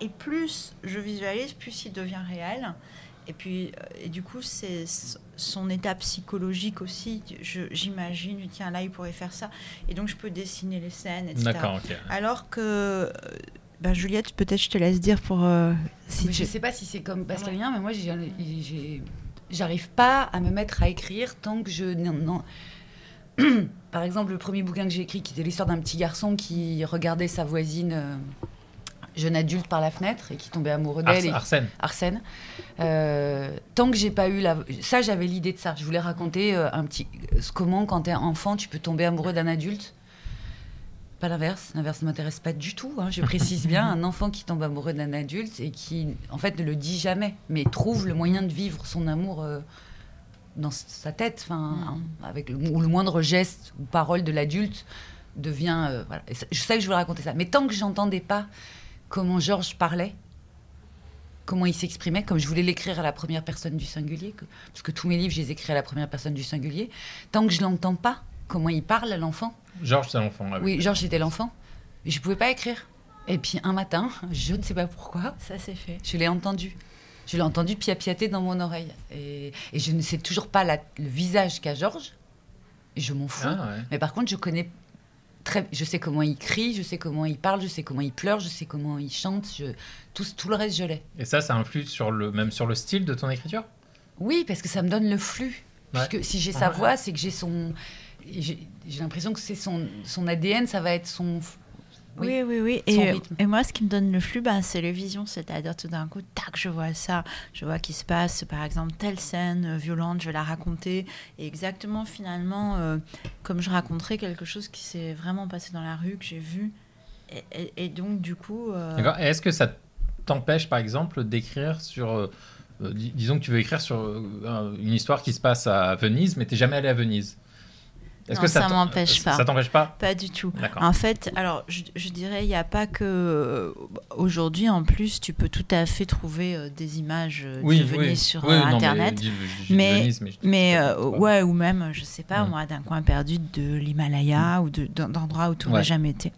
Et plus je visualise, plus il devient réel. Et puis, euh, et du coup, c'est son état psychologique aussi. J'imagine, tiens, là, il pourrait faire ça. Et donc, je peux dessiner les scènes, etc. D'accord, ok. Alors que, euh, ben, Juliette, peut-être je te laisse dire pour. euh, si Mais tu- Je sais pas si c'est comme Pascal Lien, mais moi, j'ai- j'arrive pas à me mettre à écrire tant que je. Non, non. Par exemple, le premier bouquin que j'ai écrit, qui était l'histoire d'un petit garçon qui regardait sa voisine, euh, jeune adulte, par la fenêtre et qui tombait amoureux d'elle. Ars- Arsène. Arsène. Euh, tant que j'ai pas eu la. Ça, j'avais l'idée de ça. Je voulais raconter euh, un petit. Comment, quand t'es enfant, tu peux tomber amoureux d'un adulte. Pas l'inverse. L'inverse ne m'intéresse pas du tout. hein, je précise bien. Un enfant qui tombe amoureux d'un adulte et qui, en fait, ne le dit jamais, mais trouve le moyen de vivre son amour euh, dans sa tête, enfin, avec le, ou le moindre geste ou parole de l'adulte devient. euh, voilà. Et ça- je sais que je veux raconter ça, mais tant que j'entendais pas comment Georges parlait, comment il s'exprimait, comme je voulais l'écrire à la première personne du singulier, que- parce que tous mes livres, je les écris à la première personne du singulier, tant que je l'entends pas, comment il parle à l'enfant, Georges, c'est l'enfant. oui, Georges était l'enfant, je pouvais pas écrire. Et puis un matin, je ne sais pas pourquoi, Ça c'est fait. je l'ai entendu. Je l'ai entendu piapiater dans mon oreille. Et, et je ne sais toujours pas la- le visage qu'a Georges. Et je m'en fous. Ah, ouais. Mais par contre, je connais très, je sais comment il crie, je sais comment il parle, je sais comment il pleure, je sais comment il chante. Je, tout, tout le reste, je l'ai. Et ça, ça influe sur le, même sur le style de ton écriture? Oui, parce que ça me donne le flux. Ouais. Puisque si j'ai sa voix, c'est que j'ai son. J'ai l'impression que c'est son, son ADN, ça va être son. Oui, oui, oui. Et, rythme. et moi, ce qui me donne le flux, bah, c'est les visions. C'est-à-dire, tout d'un coup, tac, je vois ça. Je vois qu'il se passe, par exemple, telle scène euh, violente, je vais la raconter. Et exactement, finalement, euh, comme je raconterais quelque chose qui s'est vraiment passé dans la rue, que j'ai vu. Et, et- et donc, du coup. euh, D'accord. Est-ce que ça t'empêche, par exemple, d'écrire sur. euh, euh, dis- disons que tu veux écrire sur euh, un- une histoire qui se passe à Venise, mais t'es jamais allé à Venise? Non, ça t'en- m'empêche pas. Ça t'empêche pas Pas du tout. En fait, alors je, je dirais, il n'y a pas que. euh, Aujourd'hui, en plus, tu peux tout à fait trouver euh, des images euh, de Venise sur Oui, euh, non, mais Internet. mais, Venise, mais euh, ouais, ou même, je sais pas, Mm. moi, d'un coin perdu de l'Himalaya ou de- d'en- d'endroits où tu n'aurais jamais été.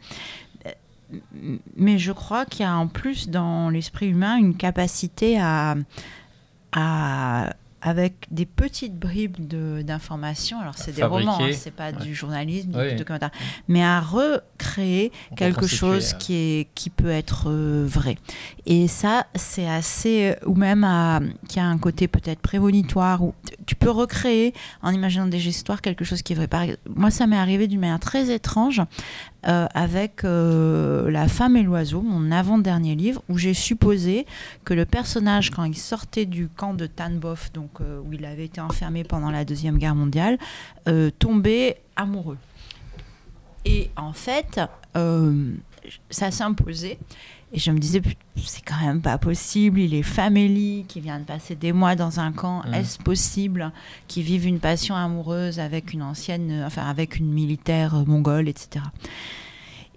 Mais je crois qu'il y a en plus dans l'esprit humain une capacité à, à avec des petites bribes d'informations. Alors c'est des romans, hein, c'est pas ouais. du journalisme, Oui. du documentaire, mais à recréer quelque chose euh. qui est qui peut être euh, vrai. Et ça, c'est assez ou même à, qui a un côté peut-être prémonitoire t- tu peux recréer en imaginant des histoires quelque chose qui est vrai. Par moi, ça m'est arrivé d'une manière très étrange euh, avec euh, La femme et l'oiseau, mon avant-dernier livre, où j'ai supposé que le personnage, quand il sortait du camp de Tanbof, donc euh, où il avait été enfermé pendant la Deuxième Guerre mondiale, tombait amoureux. Et en fait, ça s'imposait. Et je me disais, c'est quand même pas possible. Il est famélique, il vient de passer des mois dans un camp. Mhm. Est-ce possible qu'il vive une passion amoureuse avec une ancienne, euh, enfin avec une militaire euh, mongole, etc.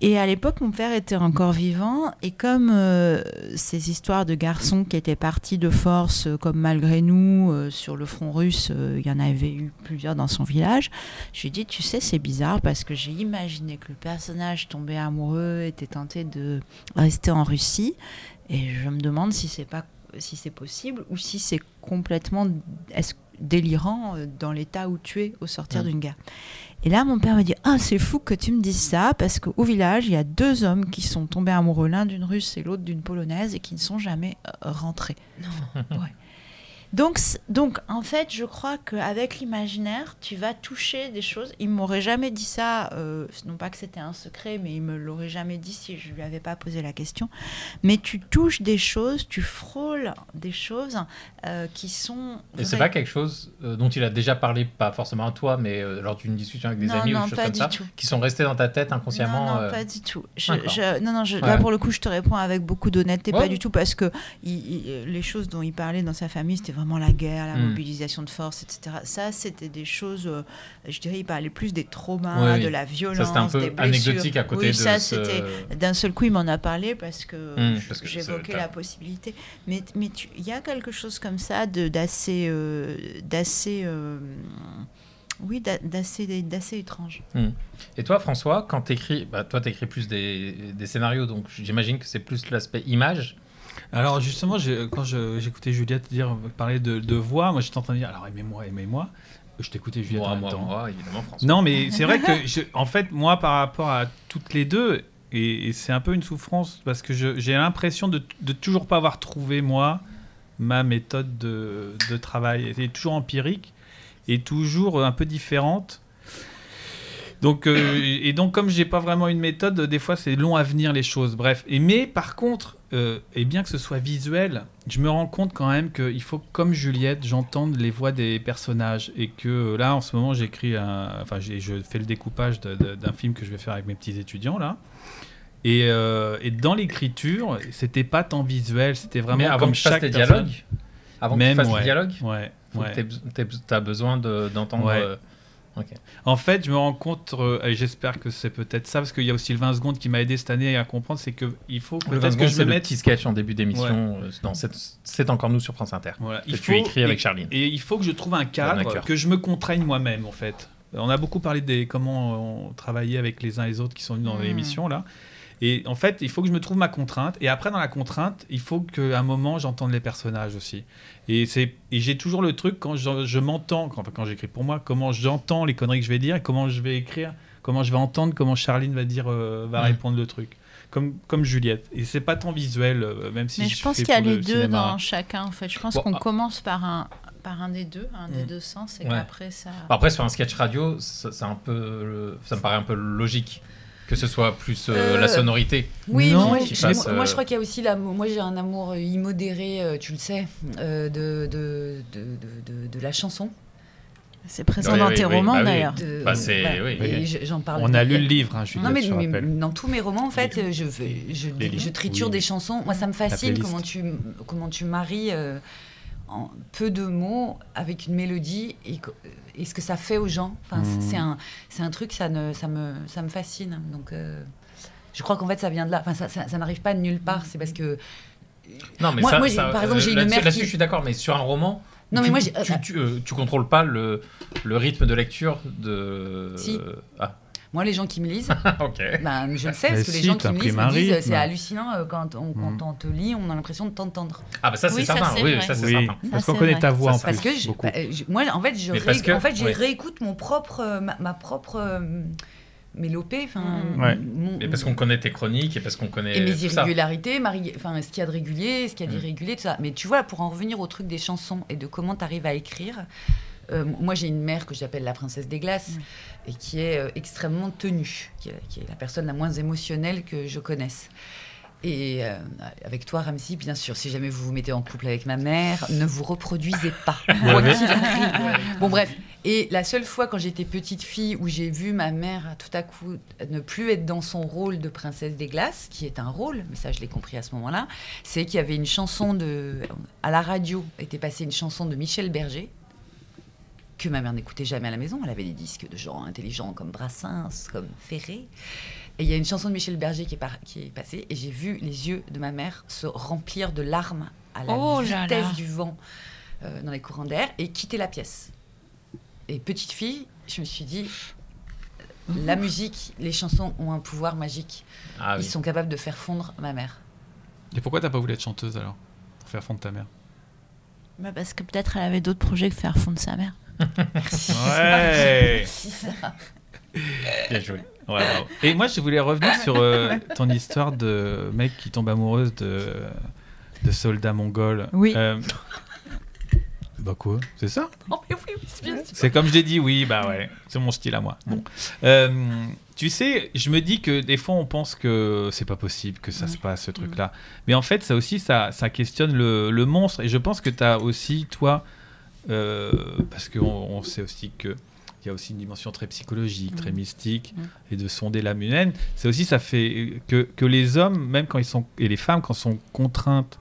Et à l'époque, mon père était encore vivant, et comme euh, ces histoires de garçons qui étaient partis de force, euh, comme malgré nous, euh, sur le front russe, il y en avait eu plusieurs dans son village, je lui ai dit, tu sais, c'est bizarre, parce que j'ai imaginé que le personnage tombé amoureux était tenté de rester en Russie, et je me demande si c'est pas si c'est possible ou si c'est complètement délirant dans l'état où tu es au sortir d'une guerre. Et là, mon père me dit Ah, c'est fou que tu me dises ça, parce qu'au village, il y a deux hommes qui sont tombés amoureux, l'un d'une russe et l'autre d'une polonaise, et qui ne sont jamais euh, rentrés. Ouais. Donc, donc, en fait, je crois qu'avec l'imaginaire, tu vas toucher des choses. Il m'aurait jamais dit ça, euh, non pas que c'était un secret, mais il me l'aurait jamais dit si je lui avais pas posé la question. Mais tu touches des choses, tu frôles des choses euh, qui sont. Et c'est vraies. pas quelque chose euh, dont il a déjà parlé, pas forcément à toi, mais lors d'une discussion avec des Non, amis ou des choses comme ça, tout. qui sont restés dans ta tête inconsciemment. Non, non, pas du tout. Je, d'accord. je- non, non, je- Ouais. là pour le coup, je te réponds avec beaucoup d'honnêteté, Ouais. pas du tout, parce que il- il- les choses dont il parlait dans sa famille, c'était vraiment la guerre, la Mm. mobilisation de force, etc. Ça, c'était des choses, euh, je dirais, il parlait plus des traumas, oui. de la violence, c'était un peu des blessures. anecdotique à côté oui, de ça, ce- c'était d'un seul coup, il m'en a parlé parce que Mm, que j'évoquais la possibilité. Mais il y a quelque chose comme ça d'assez euh, d'assez euh, oui, d'a- d'assez d'assez étrange. Hmm. Et toi, François, quand t'écris, bah, toi, t'écris plus des, des scénarios, donc j'imagine que c'est plus l'aspect image. Alors justement, quand j'écoutais Juliette dire parler de, de voix, moi j'étais en train de dire alors aimez-moi, aimez-moi. Je t'écoutais Juliette Moi, en même temps. moi, évidemment, François. Non, mais c'est vrai que, je- en fait, moi, par rapport à toutes les deux, et, et c'est un peu une souffrance parce que j'ai l'impression de, de toujours pas avoir trouvé, moi, ma méthode de, de travail. Elle est toujours empirique et toujours un peu différente. Donc, euh, et donc, comme j'ai pas vraiment une méthode, des fois c'est long à venir les choses. Bref. Et, mais par contre, euh, et bien que ce soit visuel, je me rends compte quand même qu'il faut, que, comme Juliette, j'entende les voix des personnages. Et que euh, là, en ce moment, j'écris un. Enfin, je fais le découpage d'un film que je vais faire avec mes petits étudiants là. Et, euh, et dans l'écriture, c'était pas tant visuel, c'était vraiment mais avant comme que chaque personnage. dialogues, Avant Même, que tu fasses ouais. le dialogue Ouais. Ouais. T'as besoin de- d'entendre. Ouais. Euh. En fait, je me rends compte, euh, et j'espère que c'est peut-être ça, parce qu'il y a aussi le 20 secondes qui m'a aidé cette année à comprendre, c'est qu'il faut Le 20 peut-être que je me mette. petit sketch en début d'émission. euh, dans cette- C'est encore nous sur France Inter. Voilà, Que tu écris avec Charline. Et il faut que je trouve un cadre, que je me contraigne moi-même, en fait. On a beaucoup parlé des comment on travaillait avec les uns et les autres qui sont venus dans Hmm. l'émission, là. Et en fait, il faut que je me trouve ma contrainte. Et après, dans la contrainte, il faut qu'à un moment, j'entende les personnages aussi. Et, c'est- et j'ai toujours le truc, quand je, je m'entends, quand, enfin, quand j'écris pour moi, comment j'entends les conneries que je vais dire et comment je vais écrire, comment je vais entendre, comment Charline va dire, euh, va répondre le truc. Comme, comme Juliette. Et c'est pas tant visuel, euh, même si Mais je pense fais qu'il y a les le deux cinéma. dans chacun en fait. Je pense Bon, qu'on ah. commence par un, par un des deux, un des Mm. deux sens, et Ouais. qu'après ça. Après, sur un sketch radio, ça, c'est un peu, le- ça me paraît un peu logique que ce soit plus euh, Euh, la sonorité. Oui, Non, moi, je, passe, moi, moi, je euh, crois qu'il y a aussi l'amour. Moi, j'ai un amour immodéré, tu le sais, euh, de, de, de, de, de- de la chanson. C'est présent Oui, dans oui, tes oui, romans bah d'ailleurs. Bah, j'en parle. On a lu le livre, hein, Non, mais, dans tous mes romans, en fait, je, je, triture Oui. des chansons. Moi, ça me fascine comment tu, comment tu maries euh, en peu de mots avec une mélodie et, et ce que ça fait aux gens. Enfin, Mhm. c'est un, c'est un truc, ça, ne, ça, me, ça me fascine. Donc, euh, je crois qu'en fait, ça vient de là. Enfin, ça, ça, ça n'arrive pas de nulle part. C'est parce que. Non, mais Moi- ça, moi, ça, par exemple, euh, j'ai une mère Là-dessus, qui- je suis d'accord, mais sur un roman. Non, mais tu, moi, j'ai- tu, tu, euh, tu contrôles pas le, le rythme de lecture de. Si. Ah, Moi, les gens qui me lisent, ben, je le sais, Mais parce que les si, gens qui me lisent me disent c'est hallucinant euh, quand, on, quand Mhm. on te lit, on a l'impression de t'entendre. Ah, bah ça, c'est Oui, ça, certain. oui, ça, c'est Oui, certain. parce qu'on connaît ta voix en plus. Parce que je- beaucoup. bah, je- moi, en fait, je, Mais ré- parce que- en fait, je ouais. réécoute mon propre, euh, ma, ma propre euh, mélopée, enfin, Mm. Ouais. mon- Et parce qu'on connaît tes chroniques et parce qu'on connaît. et mes irrégularités, enfin, ce qu'il y a de régulier, ce qu'il y a Mm. d'irrégulier, tout ça. Mais tu vois, pour en revenir au truc des chansons et de comment tu arrives à écrire, euh, moi j'ai une mère que j'appelle la princesse des glaces et qui est euh, extrêmement tenue, qui est, qui est la personne la moins émotionnelle que je connaisse. Et euh, avec toi, Ramsey, bien sûr, si jamais vous vous mettez en couple avec ma mère, ne vous reproduisez pas. Bon, bref. Et la seule fois quand j'étais petite fille où j'ai vu ma mère tout à coup ne plus être dans son rôle de princesse des glaces, qui est un rôle, mais ça je l'ai compris à ce moment-là, c'est qu'il y avait une chanson de. À la radio était passée une chanson de Michel Berger, que ma mère n'écoutait jamais à la maison. Elle avait des disques de gens intelligents comme Brassens, comme Ferré. Et il y a une chanson de Michel Berger qui est, par- qui est passée, et j'ai vu les yeux de ma mère se remplir de larmes à la Oh là vitesse là. du vent euh, dans les courants d'air et quitter la pièce. Et petite fille, je me suis dit, la musique, les chansons ont un pouvoir magique. Ah, Ils oui. sont capables de faire fondre ma mère. Et pourquoi t'as pas voulu être chanteuse alors? Pour faire fondre ta mère? Bah, parce que peut-être elle avait d'autres projets que faire fondre sa mère. Ouais ça. Bien joué. Ouais. Et moi, je voulais revenir sur euh, ton histoire de mec qui tombe amoureuse de, de soldats mongols. Oui. Euh, bah quoi? C'est ça? Oh, mais oui, oui, c'est comme je l'ai dit, oui, bah ouais, c'est mon style à moi. Bon. Euh, tu sais, je me dis que des fois on pense que c'est pas possible que ça se passe, ce truc-là. Mais en fait, ça aussi, ça, ça questionne le, le monstre. Et je pense que tu as aussi, toi, euh, parce qu'on on sait aussi que. Il y a aussi une dimension très psychologique, très mystique, et de sonder l'âme humaine. C'est aussi, ça fait que, que les hommes, même quand ils sont, et les femmes, quand sont contraintes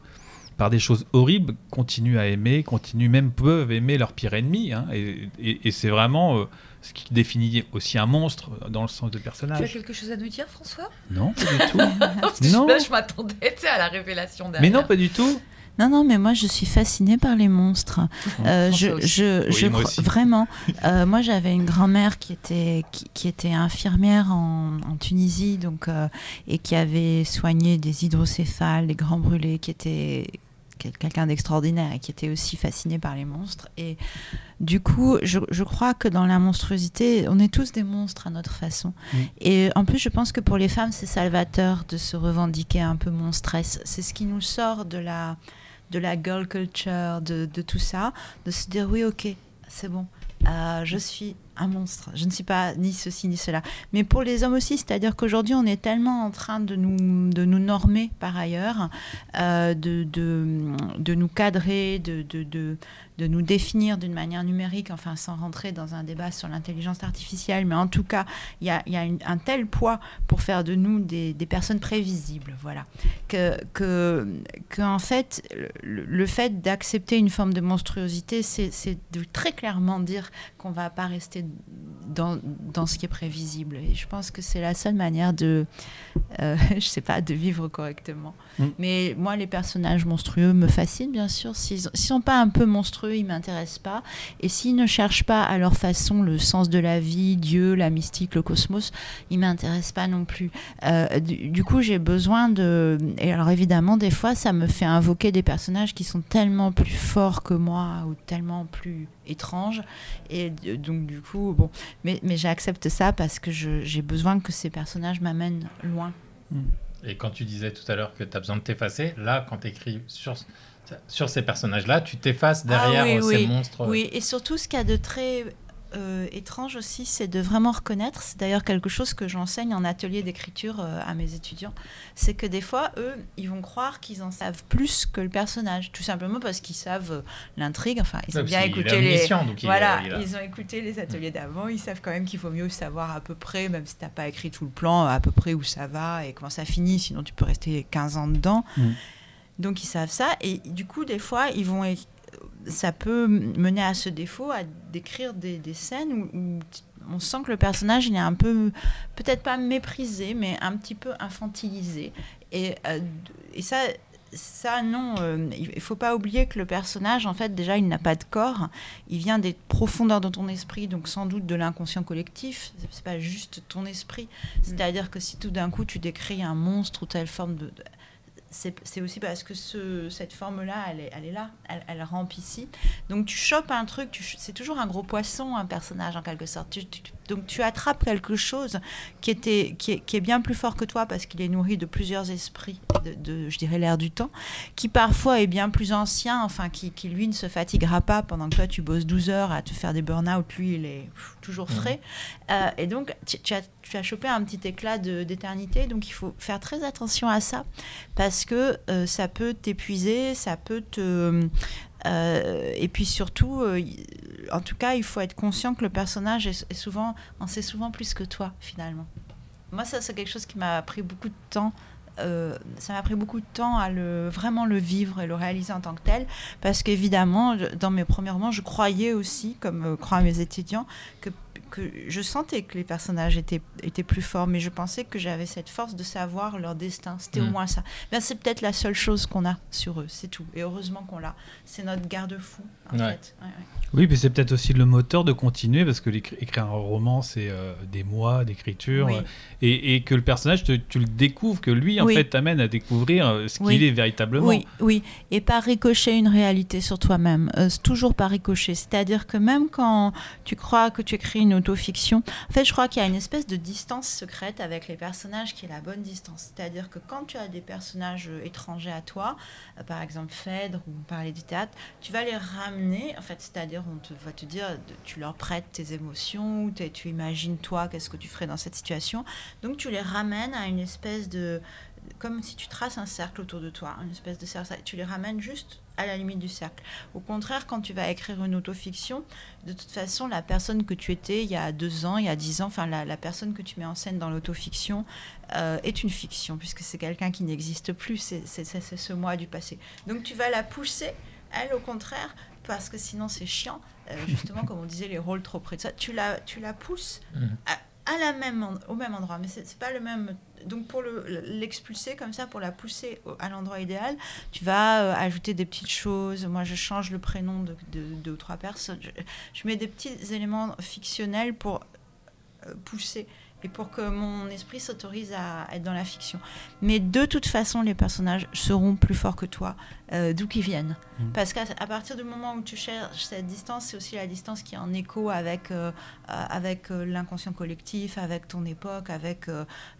par des choses horribles, continuent à aimer, continuent même peuvent aimer leur pire ennemi. hein. et et- et c'est vraiment euh, ce qui définit aussi un monstre dans le sens de Tu as personnage. quelque chose à nous dire, François? Non, pas du tout. Non. Là, je m'attendais à la révélation Mais derrière. non, pas du tout. Non, non, mais moi je suis fascinée par les monstres. Euh, je, François aussi. je, Oui, je moi crois- aussi. vraiment. Euh, moi, j'avais une grand-mère qui était qui, qui était infirmière en, en Tunisie, donc euh, et qui avait soigné des hydrocéphales, des grands brûlés, qui était quel- quelqu'un d'extraordinaire et qui était aussi fasciné par les monstres. Et du coup, je, je crois que dans la monstruosité, on est tous des monstres à notre façon. Mm. Et en plus, je pense que pour les femmes, c'est salvateur de se revendiquer un peu monstresse. C'est ce qui nous sort de la de la girl culture, de, tout ça, de se dire oui, ok, c'est bon, euh, je suis un monstre. Je ne suis pas ni ceci ni cela. Mais pour les hommes aussi, c'est-à-dire qu'aujourd'hui, on est tellement en train de nous, de nous normer par ailleurs, euh, de, de, de, nous cadrer, de, de, de nous définir d'une manière numérique, enfin sans rentrer dans un débat sur l'intelligence artificielle, mais en tout cas, il y a, y a un tel poids pour faire de nous des, des personnes prévisibles, voilà, que, que, que en fait, le, le fait d'accepter une forme de monstruosité, c'est de très clairement dire qu'on va pas rester dans, dans, ce qui est prévisible. Et je pense que c'est la seule manière de, euh, je sais pas, de vivre correctement. Mm. Mais moi, les personnages monstrueux me fascinent, bien sûr. S'ils ne sont pas un peu monstrueux, ils m'intéressent pas. Et s'ils ne cherchent pas à leur façon le sens de la vie, Dieu, la mystique, le cosmos, ils m'intéressent pas non plus. Euh, du, coup, j'ai besoin de. Et alors, évidemment, des fois, ça me fait invoquer des personnages qui sont tellement plus forts que moi ou tellement plus étranges. Et donc, du coup, bon. Mais, j'accepte ça parce que j'ai besoin que ces personnages m'amènent loin. Mm. Et quand tu disais tout à l'heure que tu as besoin de t'effacer, là, quand tu écris sur, sur ces personnages-là, tu t'effaces derrière ah ces monstres. Oui, et surtout, ce qu'il y a de très euh, étrange aussi, c'est de vraiment reconnaître. C'est d'ailleurs quelque chose que j'enseigne en atelier d'écriture euh, à mes étudiants. C'est que des fois, eux, ils vont croire qu'ils en savent plus que le personnage, tout simplement parce qu'ils savent euh, l'intrigue. Enfin, ils ont bien écouté les. voilà, ils ont écouté les ateliers d'avant. Ils savent quand même qu'il faut mieux savoir à peu près, même si t'as pas écrit tout le plan, à peu près où ça va et comment ça finit. Sinon, tu peux rester 15 ans dedans. Mm. Donc ils savent ça et du coup des fois ils vont ça peut mener à ce défaut, à décrire des, scènes où, on sent que le personnage il est un peu, peut-être pas méprisé, mais un petit peu infantilisé. Et, euh, et ça, ça, non, euh, il faut pas oublier que le personnage, en fait, déjà, il n'a pas de corps. Il vient des profondeurs de ton esprit, donc sans doute de l'inconscient collectif. C'est pas juste ton esprit. C'est-à-dire que si tout d'un coup tu décris un monstre ou telle forme de c'est aussi parce que ce, cette forme-là, elle est, elle est là, elle, elle, rampe ici. Donc tu chopes un truc, c'est toujours un gros poisson, un personnage en quelque sorte. Tu, donc tu attrapes quelque chose qui, était, qui, est, qui est bien plus fort que toi parce qu'il est nourri de plusieurs esprits, de, de je dirais l'air du temps, qui parfois est bien plus ancien, enfin qui, qui, lui ne se fatiguera pas pendant que toi tu bosses 12 heures à te faire des burn-out, lui il est toujours frais. Euh, et donc tu, tu, as, tu as chopé un petit éclat d'éternité, donc il faut faire très attention à ça parce que euh, ça peut t'épuiser, ça peut te... Euh, et puis surtout, euh, en tout cas, il faut être conscient que le personnage est, souvent, en sait souvent plus que toi, finalement. Moi, ça, c'est quelque chose qui m'a pris beaucoup de temps. Euh, ça m'a pris beaucoup de temps à le, vraiment le vivre et le réaliser en tant que tel, parce qu'évidemment, dans mes premiers romans, je croyais aussi, comme croient mes étudiants, que que je sentais que les personnages étaient, étaient plus forts, mais je pensais que j'avais cette force de savoir leur destin. C'était au mm. moins ça. Ben, c'est peut-être la seule chose qu'on a sur eux, c'est tout. Et heureusement qu'on l'a. C'est notre garde-fou, en fait. Oui, mais c'est peut-être aussi le moteur de continuer, parce que écrire un roman, c'est euh, des mois d'écriture, et, et, que le personnage, tu le découvres, que lui, en fait, t'amène à découvrir euh, ce qu'il est véritablement. Oui, oui, et par ricochet une réalité sur toi-même, euh, toujours par ricochet. C'est-à-dire que même quand tu crois que tu écris une autofiction. En fait, je crois qu'il y a une espèce de distance secrète avec les personnages qui est la bonne distance. C'est-à-dire que quand tu as des personnages euh, étrangers à toi, euh, par exemple Phèdre ou parler du théâtre, tu vas les ramener, en fait, c'est-à-dire on te, va te dire, tu leur prêtes tes émotions, tu imagines toi, qu'est-ce que tu ferais dans cette situation. Donc tu les ramènes à une espèce de comme si tu traces un cercle autour de toi, une espèce de cercle, tu les ramènes juste à la limite du cercle. Au contraire, quand tu vas écrire une autofiction, de toute façon, la personne que tu étais il y a deux ans, il y a dix ans, enfin la, personne que tu mets en scène dans l'autofiction euh, est une fiction, puisque c'est quelqu'un qui n'existe plus, c'est ce moi du passé. Donc tu vas la pousser, elle au contraire, parce que sinon c'est chiant, euh, justement comme on disait, les rôles trop près de ça, tu la, tu la pousses mmh. à, à la même, au même endroit, mais c'est pas le même. Donc pour l'expulser comme ça, pour la pousser à l'endroit idéal, tu vas euh, ajouter des petites choses. Moi, je change le prénom de, deux ou trois personnes. Je, mets des petits éléments fictionnels pour euh, pousser et pour que mon esprit s'autorise à être dans la fiction. Mais de toute façon, les personnages seront plus forts que toi, euh, d'où qu'ils viennent. Mm. Parce qu'à partir du moment où tu cherches cette distance, c'est aussi la distance qui est en écho avec, euh, euh, avec l'inconscient collectif, avec ton époque, avec,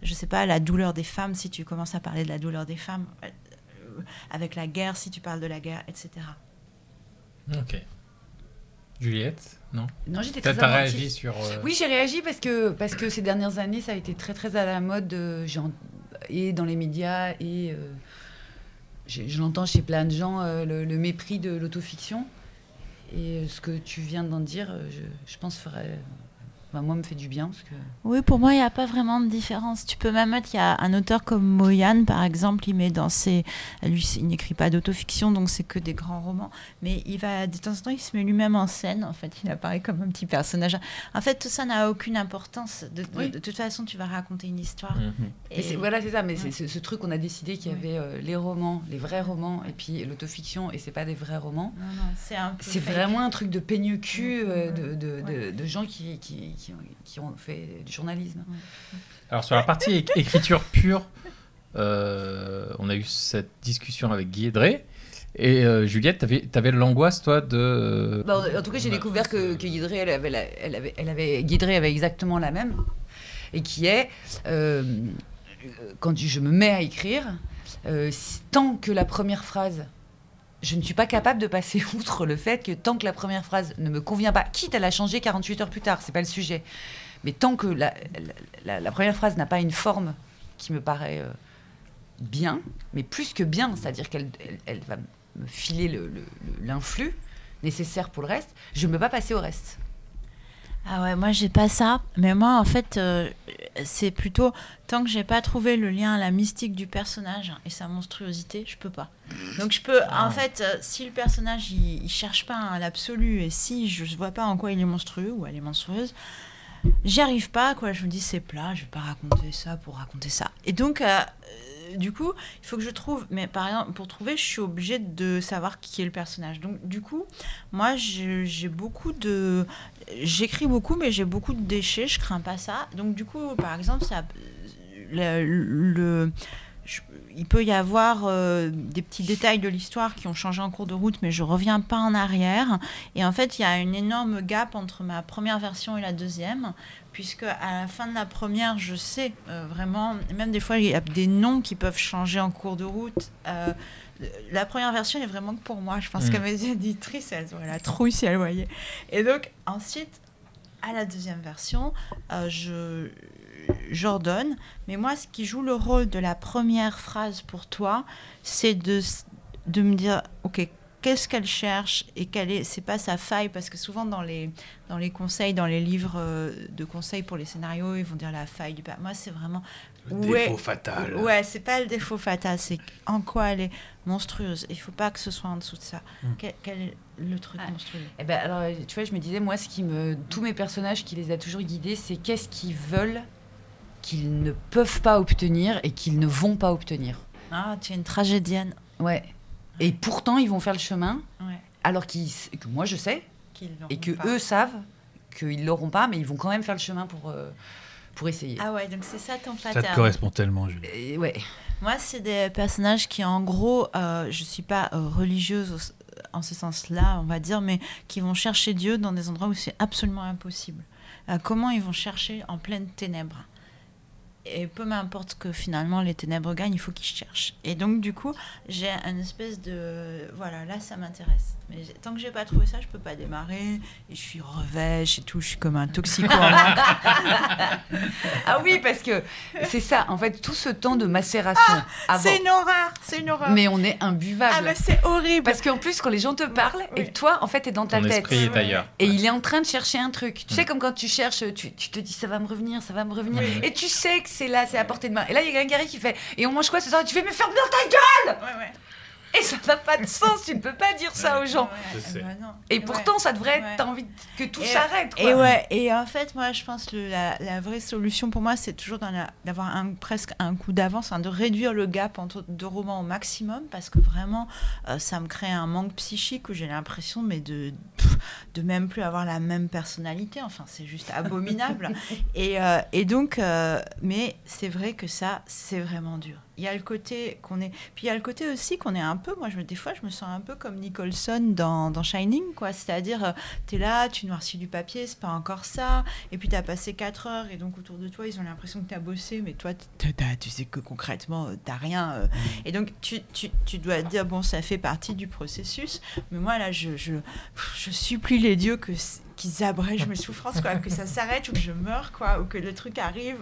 je sais pas, la douleur des femmes, si tu commences à parler de la douleur des femmes, avec la guerre, si tu parles de la guerre, etc. Ok. Juliette, non Non, j'étais très t'as réagi sur. euh, Oui, j'ai réagi parce que, parce que ces dernières années, ça a été très très à la mode, euh, et dans les médias, et euh, je l'entends chez plein de gens, le, le mépris de l'autofiction. Et ce que tu viens d'en dire, je, je pense, ferait. Enfin, moi, me fait du bien. Parce que... Oui, pour moi, il n'y a pas vraiment de différence. Tu peux même mettre, il y a un auteur comme Moyan, par exemple, il met dans ses... Lui, il n'écrit pas d'autofiction, donc c'est que des grands romans. Mais il va, de temps en temps, il se met lui-même en scène. En fait, il apparaît comme un petit personnage. En fait, tout ça n'a aucune importance. De, de- Oui. de toute façon, tu vas raconter une histoire. Mhm. Voilà, c'est ça. Mais c'est Ouais. c'est ce truc qu'on a décidé qu'il y Ouais. avait euh, les romans, les vrais romans, et puis l'autofiction, et c'est pas des vrais romans. Non, non, c'est un peu C'est fake. vraiment un truc de peigne cul euh, mm, de, de, de- ouais. de gens qui, qui, qui, ont, qui ont fait du journalisme. Alors sur la partie écriture pure, euh, on a eu cette discussion avec Guy Edré. Et euh, Juliette, t'avais avais, l'angoisse, toi, de... Bah, en en tout cas, j'ai découvert que, que Guidré, elle avait, la- elle avait, elle avait, Guidré avait exactement la même, et qui est, euh, quand je me mets à écrire, euh, tant que la première phrase, je ne suis pas capable de passer outre le fait que tant que la première phrase ne me convient pas, quitte à la changer 48 heures plus tard, c'est pas le sujet, mais tant que la, première phrase n'a pas une forme qui me paraît euh, bien, mais plus que bien, c'est-à-dire qu'elle elle, elle va me filer le- le- le- l'influx nécessaire pour le reste, je ne peux pas passer au reste. Ah ouais, moi j'ai pas ça. Mais moi en fait, euh, c'est plutôt tant que j'ai pas trouvé le lien à la mystique du personnage et sa monstruosité, je peux pas. Donc je peux, en fait, euh, si le personnage il, il cherche pas à l'absolu et si je vois pas en quoi il est monstrueux ou elle est monstrueuse, j'y arrive pas quoi. Je me dis c'est plat, je vais pas raconter ça pour raconter ça. Et donc euh, du coup, il faut que je trouve. Mais par exemple, pour trouver, je suis obligée de savoir qui est le personnage. Donc du coup, moi j'ai beaucoup de J'écris beaucoup, mais j'ai beaucoup de déchets, je crains pas ça. Donc, du coup, par exemple, ça, le, il peut y avoir euh, des petits détails de l'histoire qui ont changé en cours de route, mais je reviens pas en arrière. Et en fait, il y a une énorme gap entre ma première version et la deuxième, puisque à la fin de la première, je sais euh, vraiment, même des fois, il y a des noms qui peuvent changer en cours de route. Euh, la première version est vraiment que pour moi. Je pense Mm. que mes éditrices, elles auraient la trouille si elles voyaient. Et donc, ensuite, à la deuxième version, euh, je j'ordonne. Mais moi, ce qui joue le rôle de la première phrase pour toi, c'est de, de me dire, ok, qu'est-ce qu'elle cherche et quelle est, c'est pas sa faille, parce que souvent dans les, dans les conseils, dans les livres euh, de conseils pour les scénarios, ils vont dire la faille du père. Moi, c'est vraiment Le Ouais. défaut fatal. Ouais, c'est pas le défaut fatal, c'est en quoi elle est monstrueuse. Il faut pas que ce soit en dessous de ça. Hmm. Quel, quel est le truc Ah. monstrueux? Eh ben, alors, tu vois, je me disais, moi, ce qui me, tous mes personnages qui les a toujours guidés, c'est qu'est-ce qu'ils veulent qu'ils ne peuvent pas obtenir et qu'ils ne vont pas obtenir. Ah, tu es une tragédienne. Ouais. Et pourtant, ils vont faire le chemin, Ouais. alors qu'ils, que moi, je sais, Qu'ils l'auront et que pas. eux savent qu'ils l'auront pas, mais ils vont quand même faire le chemin pour, euh, pour essayer. Ah ouais, donc c'est ça ton Ça pattern. te correspond tellement, Julie. Et ouais. Moi, c'est des personnages qui, en gros, euh, je suis pas euh, religieuse en ce sens-là, on va dire, mais qui vont chercher Dieu dans des endroits où c'est absolument impossible. Euh, comment ils vont chercher en pleine ténèbres Et peu m'importe que finalement les ténèbres gagnent, il faut qu'ils cherchent. Et donc, du coup, j'ai une espèce de. Voilà, là, ça m'intéresse. Mais tant que j'ai pas trouvé ça, je peux pas démarrer. Et je suis revêche et tout, je suis comme un toxico. Ah oui, parce que c'est ça, en fait, tout ce temps de macération avant. Ah, C'est une horreur, c'est une horreur. Mais on est imbuvable. ah, mais c'est horrible. Parce qu'en plus, quand les gens te parlent, et que toi, en fait, t'es dans ta Ton tête. esprit est ailleurs. Et Ouais. il est en train de chercher un truc. Tu sais, comme quand tu cherches, tu, tu te dis ça va me revenir, ça va me revenir. Et tu sais que c'est là, c'est à portée de main. Et là, il y a quelqu'un qui fait Et on mange quoi ce soir? Et tu fais Mais ferme bien ta gueule Ouais, ouais. Et ça n'a pas de sens, tu ne peux pas dire ça aux gens. Je sais. bah non. Et Ouais. pourtant, ça devrait être. Ouais. T'as envie que tout s'arrête. Et ouais, et en fait, moi, je pense que la, la vraie solution pour moi, c'est toujours d'avoir un, presque un coup d'avance, hein, de réduire le gap entre deux romans au maximum, parce que vraiment, euh, ça me crée un manque psychique où j'ai l'impression, mais de, pff, de même plus avoir la même personnalité. Enfin, c'est juste abominable. et, euh, et donc, euh, mais c'est vrai que ça, c'est vraiment dur. Il y a le côté qu'on est. Puis il y a le côté aussi qu'on est un peu. Moi, je des fois, je me sens un peu comme Nicholson dans, dans Shining, quoi. C'est-à-dire, euh, tu es là, tu noircis du papier, c'est pas encore ça. Et puis tu as passé 4 heures et donc autour de toi, ils ont l'impression que tu as bossé, mais toi, tu sais que concrètement, tu rien. euh. Et donc, tu, tu, tu dois dire, bon, ça fait partie du processus. Mais moi, là, je, je, je supplie les dieux que qu'ils abrègent mes souffrances, quoi, que ça s'arrête ou que je meure, quoi, ou que le truc arrive.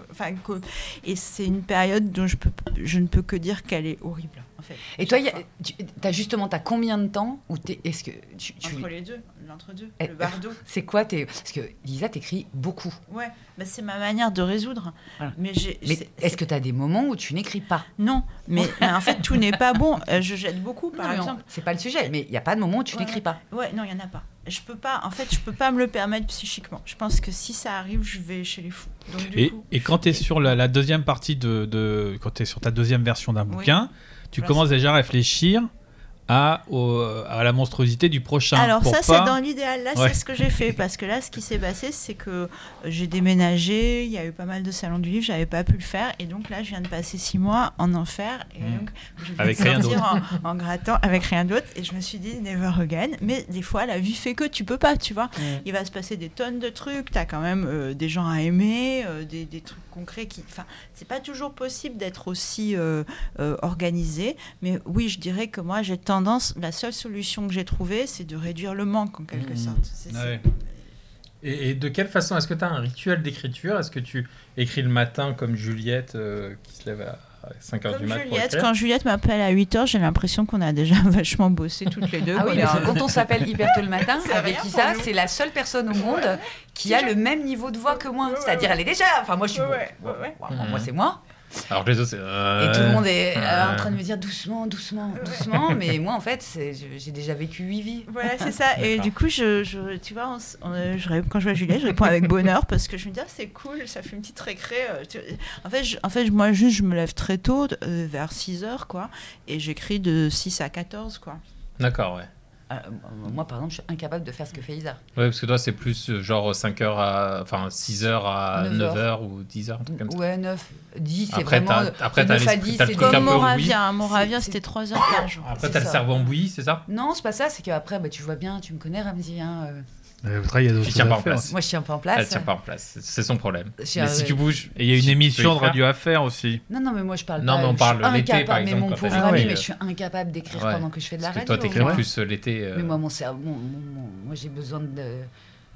Et c'est une période dont je, peux, je ne peux que dire qu'elle est horrible, fait. Et toi, tu as justement, t'as combien de temps où t'es, est-ce que tu, tu- Entre les deux, l'entre-deux, Eh, le bardo. c'est quoi tes, parce que Lisa t'écris beaucoup. Ouais, bah, c'est ma manière de résoudre. Voilà. Mais, est-ce que tu as des moments où tu n'écris pas? Non, mais, mais en fait, tout n'est pas bon. Euh, je jette beaucoup, par Non, exemple. C'est pas le sujet, mais il n'y a pas de moment où tu Ouais, n'écris pas. Ouais, non, il y en a pas. Je peux pas. En fait, je peux pas me le permettre psychiquement. Je pense que si ça arrive, je vais chez les fous. Donc du Et, coup, et quand tu es sur la, la deuxième partie de, de- quand tu es sur ta deuxième version d'un Oui. bouquin, tu commences déjà à réfléchir à, au- à la monstruosité du prochain. Alors pour ça, pas- c'est dans l'idéal. Là, Ouais. c'est ce que j'ai fait. Parce que là, ce qui s'est passé, c'est que euh, j'ai déménagé, il y a eu pas mal de salons du livre, j'avais pas pu le faire. Et donc là, je viens de passer six mois en enfer. Et Mm. donc, je Avec rien sortir en, en grattant avec rien d'autre. Et je me suis dit, never again. Mais des fois, la vie fait que tu peux pas, tu vois. Il va se passer des tonnes de trucs. Tu as quand même euh, des gens à aimer, euh, des, des trucs concrets qui... Enfin, c'est pas toujours possible d'être aussi euh, euh, organisé. Mais oui, je dirais que moi, j'ai tendance... La seule solution que j'ai trouvée, c'est de réduire le manque, en quelque Mmh. sorte. C'est- c'est- Ouais. Et, et de quelle façon Est-ce que tu as un rituel d'écriture? Est-ce que tu écris le matin comme Juliette euh, qui se lève à 5h Comme du mat pour Juliette, quand Juliette m'appelle à 8h, j'ai l'impression qu'on a déjà vachement bossé toutes les deux. Ah oui, quand on s'appelle hyper tôt le matin, C'est avec Isa, c'est la seule personne au monde qui a le même niveau de voix que moi. Ouais, C'est-à-dire, elle est déjà. Enfin, moi, je suis. Ouais, bon, ouais, bon, ouais, bon, ouais. Moi, c'est moi. Alors que les autres, c'est. Et tout le monde est euh, en train de me dire doucement, doucement, doucement. mais moi, en fait, j'ai déjà vécu huit vies. Voilà, c'est ça. Et du coup, je, je- tu vois, on s- on, euh, je, quand je vois Juliette, je réponds avec bonheur parce que je me dis, ah, c'est cool, ça fait une petite récré. euh, En fait, je- en fait, moi, juste, je me lève très tôt, euh, vers 6 heures, quoi, et j'écris de 6 à 14, quoi. D'accord, ouais. Euh, moi, par exemple, je suis incapable de faire ce que fait Isa. Ouais, parce que toi, c'est plus euh, genre 5h à. Enfin, 6h à 9 9h ou 10h, un truc comme ça. Ouais, 9, 10, c'est Après, vraiment. t'as- après, t'as 9 à l'esprit- 10, Comme oui. Moravia, Moravia, c'était 3 heures par jour. Après, t'as le cerveau en bouillie, c'est ça? Non, c'est pas ça, c'est qu'après, bah, tu vois bien, tu me connais, Ramzi. Hein, euh, Euh, après, il y a d'autres choses tient pas à en faire. place. moi, je un peu en Elle place. tient pas en place. C'est- son problème. Mais un- si tu bouges. Et il y a une émission de radio à faire aussi. Non, non, mais moi, je parle Non, pas. mais on parle l'été, par Mais exemple, mon quand pauvre ami, mais je suis incapable d'écrire Ouais. pendant que je fais de la Parce que radio. toi, t'écris plus euh, l'été. euh, Mais moi, mon cerveau, mon- mon- mon- moi, j'ai besoin de.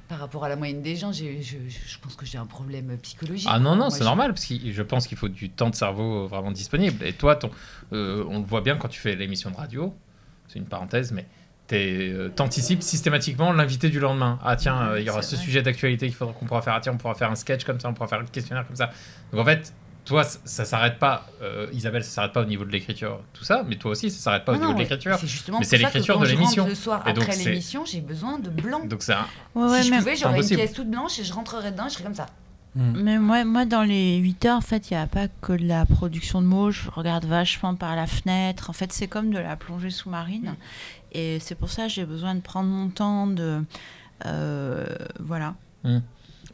Par rapport à la moyenne des gens, je, je- je pense que j'ai un problème psychologique. Ah non, non, c'est je- normal, parce que je pense qu'il faut du temps de cerveau vraiment disponible. Et toi, ton, euh, on le voit bien quand tu fais l'émission de radio, c'est une parenthèse, mais tu anticipes systématiquement l'invité du lendemain. Ah tiens, euh, il y aura ce vrai. sujet d'actualité qu'il faudra qu'on pourra faire. Ah tiens, on pourra faire un sketch comme ça, on pourra faire un questionnaire comme ça. Donc en fait, toi, ça, ça s'arrête pas, euh, Isabelle, ça s'arrête pas au niveau de l'écriture, tout ça, mais toi aussi, ça s'arrête pas au niveau non, de l'écriture. C'est justement Mais pour c'est ça l'écriture de l'émission. Le soir, Et donc, après l'émission, j'ai besoin de blanc. Donc c'est un... Ouais, ouais, si je pouvais, j'aurais une pièce toute blanche et je rentrerais dedans et je serais comme ça. Mais moi, moi, dans les 8 heures, en fait, il n'y a pas que de la production de mots. Je regarde vachement par la fenêtre. En fait, c'est comme de la plongée sous-marine. Et c'est pour ça que j'ai besoin de prendre mon temps, de... euh, voilà.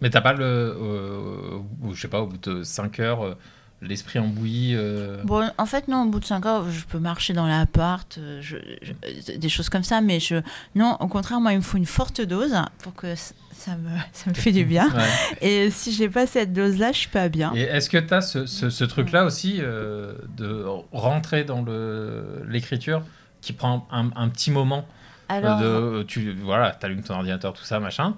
Mais t'as pas le... euh, je sais pas, au bout de 5 heures, euh, l'esprit en bouillie... euh, Bon, en fait, non, au bout de 5 heures, je peux marcher dans l'appart, euh, des choses comme ça, mais je... Non, au contraire, moi, il me faut une forte dose pour que ça me, ça me fait du bien. ouais. Et si j'ai pas cette dose-là, je suis pas bien. Et est-ce que tu as ce, ce- ce truc-là aussi euh, de rentrer dans l'écriture qui prend un, un petit moment euh, Alors, de, tu voilà, allumes ton ordinateur, tout ça, machin,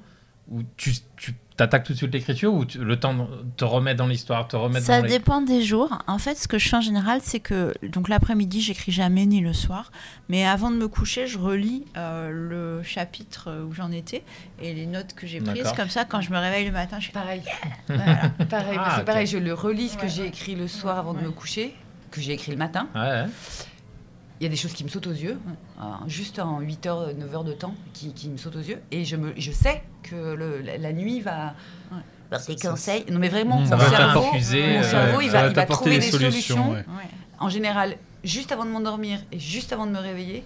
ou tu, tu t'attaques tout de suite l'écriture ou tu- le temps de te remettre dans l'histoire, te remettre Ça dans les... dépend des jours. En fait, ce que je fais en général, c'est que donc l'après-midi, j'écris jamais ni le soir, mais avant de me coucher, je relis euh, le chapitre où j'en étais et les notes que j'ai prises. Comme ça, quand je me réveille le matin, je suis Pareil. voilà. Pareil, Ah, c'est ok. pareil, je le relis ce que Ouais. j'ai écrit le soir avant de me coucher, que j'ai écrit le matin. Ouais, ouais. Il y a des choses qui me sautent aux yeux, euh, juste en 8 heures, 9 heures de temps, qui, qui me sautent aux yeux. Et je, me, je sais que le- la, la nuit va. Ouais. va des conseils. Non, mais vraiment, Ça mon va cerveau, t'infuser, mon euh, cerveau, ouais, il va, va il va trouver des des solutions, solutions. ouais. Ouais. En général, juste avant de m'endormir et juste avant de me réveiller.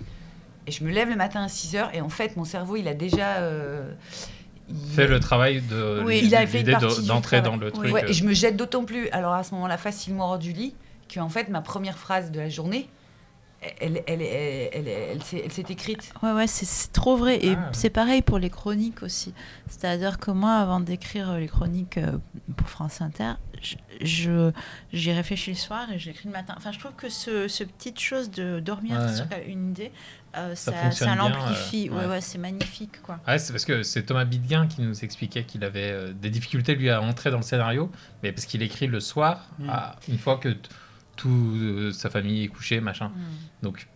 Et je me lève le matin à 6 heures. Et en fait, mon cerveau, il a déjà. euh, il- Fais le travail de Oui, l'idée fait d'entrer dans le truc. Ouais, euh, et je me jette d'autant plus, alors à ce moment-là, facilement hors du lit, que en fait ma première phrase de la journée, elle, elle, elle, elle, elle s'est elle s'est écrite. Ouais, ouais, c'est- trop vrai. Et Ah. c'est pareil pour les chroniques aussi. C'est-à-dire que moi, avant d'écrire les chroniques euh, pour France Inter, je- j'y réfléchis le soir et j'écris le matin. Enfin, je trouve que ce, ce petite chose de dormir Ouais. sur une idée, euh, Ça ça, ça l'amplifie. euh, ouais, ouais. ouais, c'est magnifique, quoi. Ouais, c'est parce que c'est Thomas Bidguin qui nous expliquait qu'il avait euh, des difficultés lui à entrer dans le scénario, mais parce qu'il écrit le soir, Mm. à- une fois que toute sa famille est couchée, machin. Donc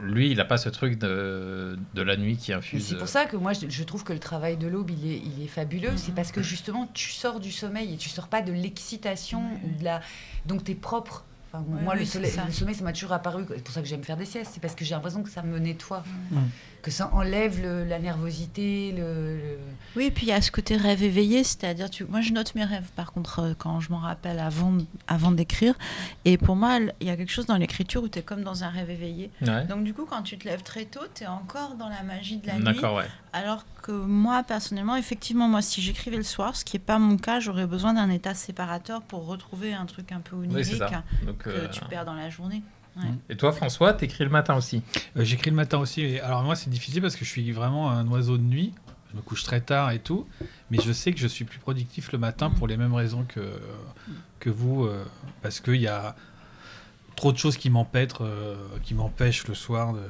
lui, il n'a pas ce truc de, de la nuit qui infuse. c'est pour ça que moi je, je trouve que le travail de l'aube il est, il est fabuleux. C'est parce que justement tu sors du sommeil et tu sors pas de l'excitation ou de la. Donc t'es propre. Enfin, Ouais, moi, oui, le, c'est soleil- ça. le sommeil, ça m'a toujours apparu. C'est pour ça que j'aime faire des siestes. C'est parce que j'ai l'impression que ça me nettoie. Mm. Que ça enlève le- la nervosité. Le, le- Oui, et puis il y a ce côté rêve éveillé, c'est-à-dire, tu... moi je note mes rêves par contre euh, quand je m'en rappelle avant, avant d'écrire. Et pour moi, il y a quelque chose dans l'écriture où tu es comme dans un rêve éveillé. Ouais. Donc du coup, quand tu te lèves très tôt, tu es encore dans la magie de la nuit. D'accord, ouais. Alors que moi, personnellement, effectivement, moi, si j'écrivais le soir, ce qui n'est pas mon cas, j'aurais besoin d'un état séparateur pour retrouver un truc un peu onirique. Donc, que euh, tu perds dans la journée. Ouais. Et toi, François, t'écris le matin aussi Euh, J'écris le matin aussi. et alors moi, c'est difficile parce que je suis vraiment un oiseau de nuit. Je me couche très tard et tout. Mais je sais que je suis plus productif le matin pour les mêmes raisons que, que vous. euh, parce qu'il y a trop de choses qui euh, qui m'empêchent le soir de...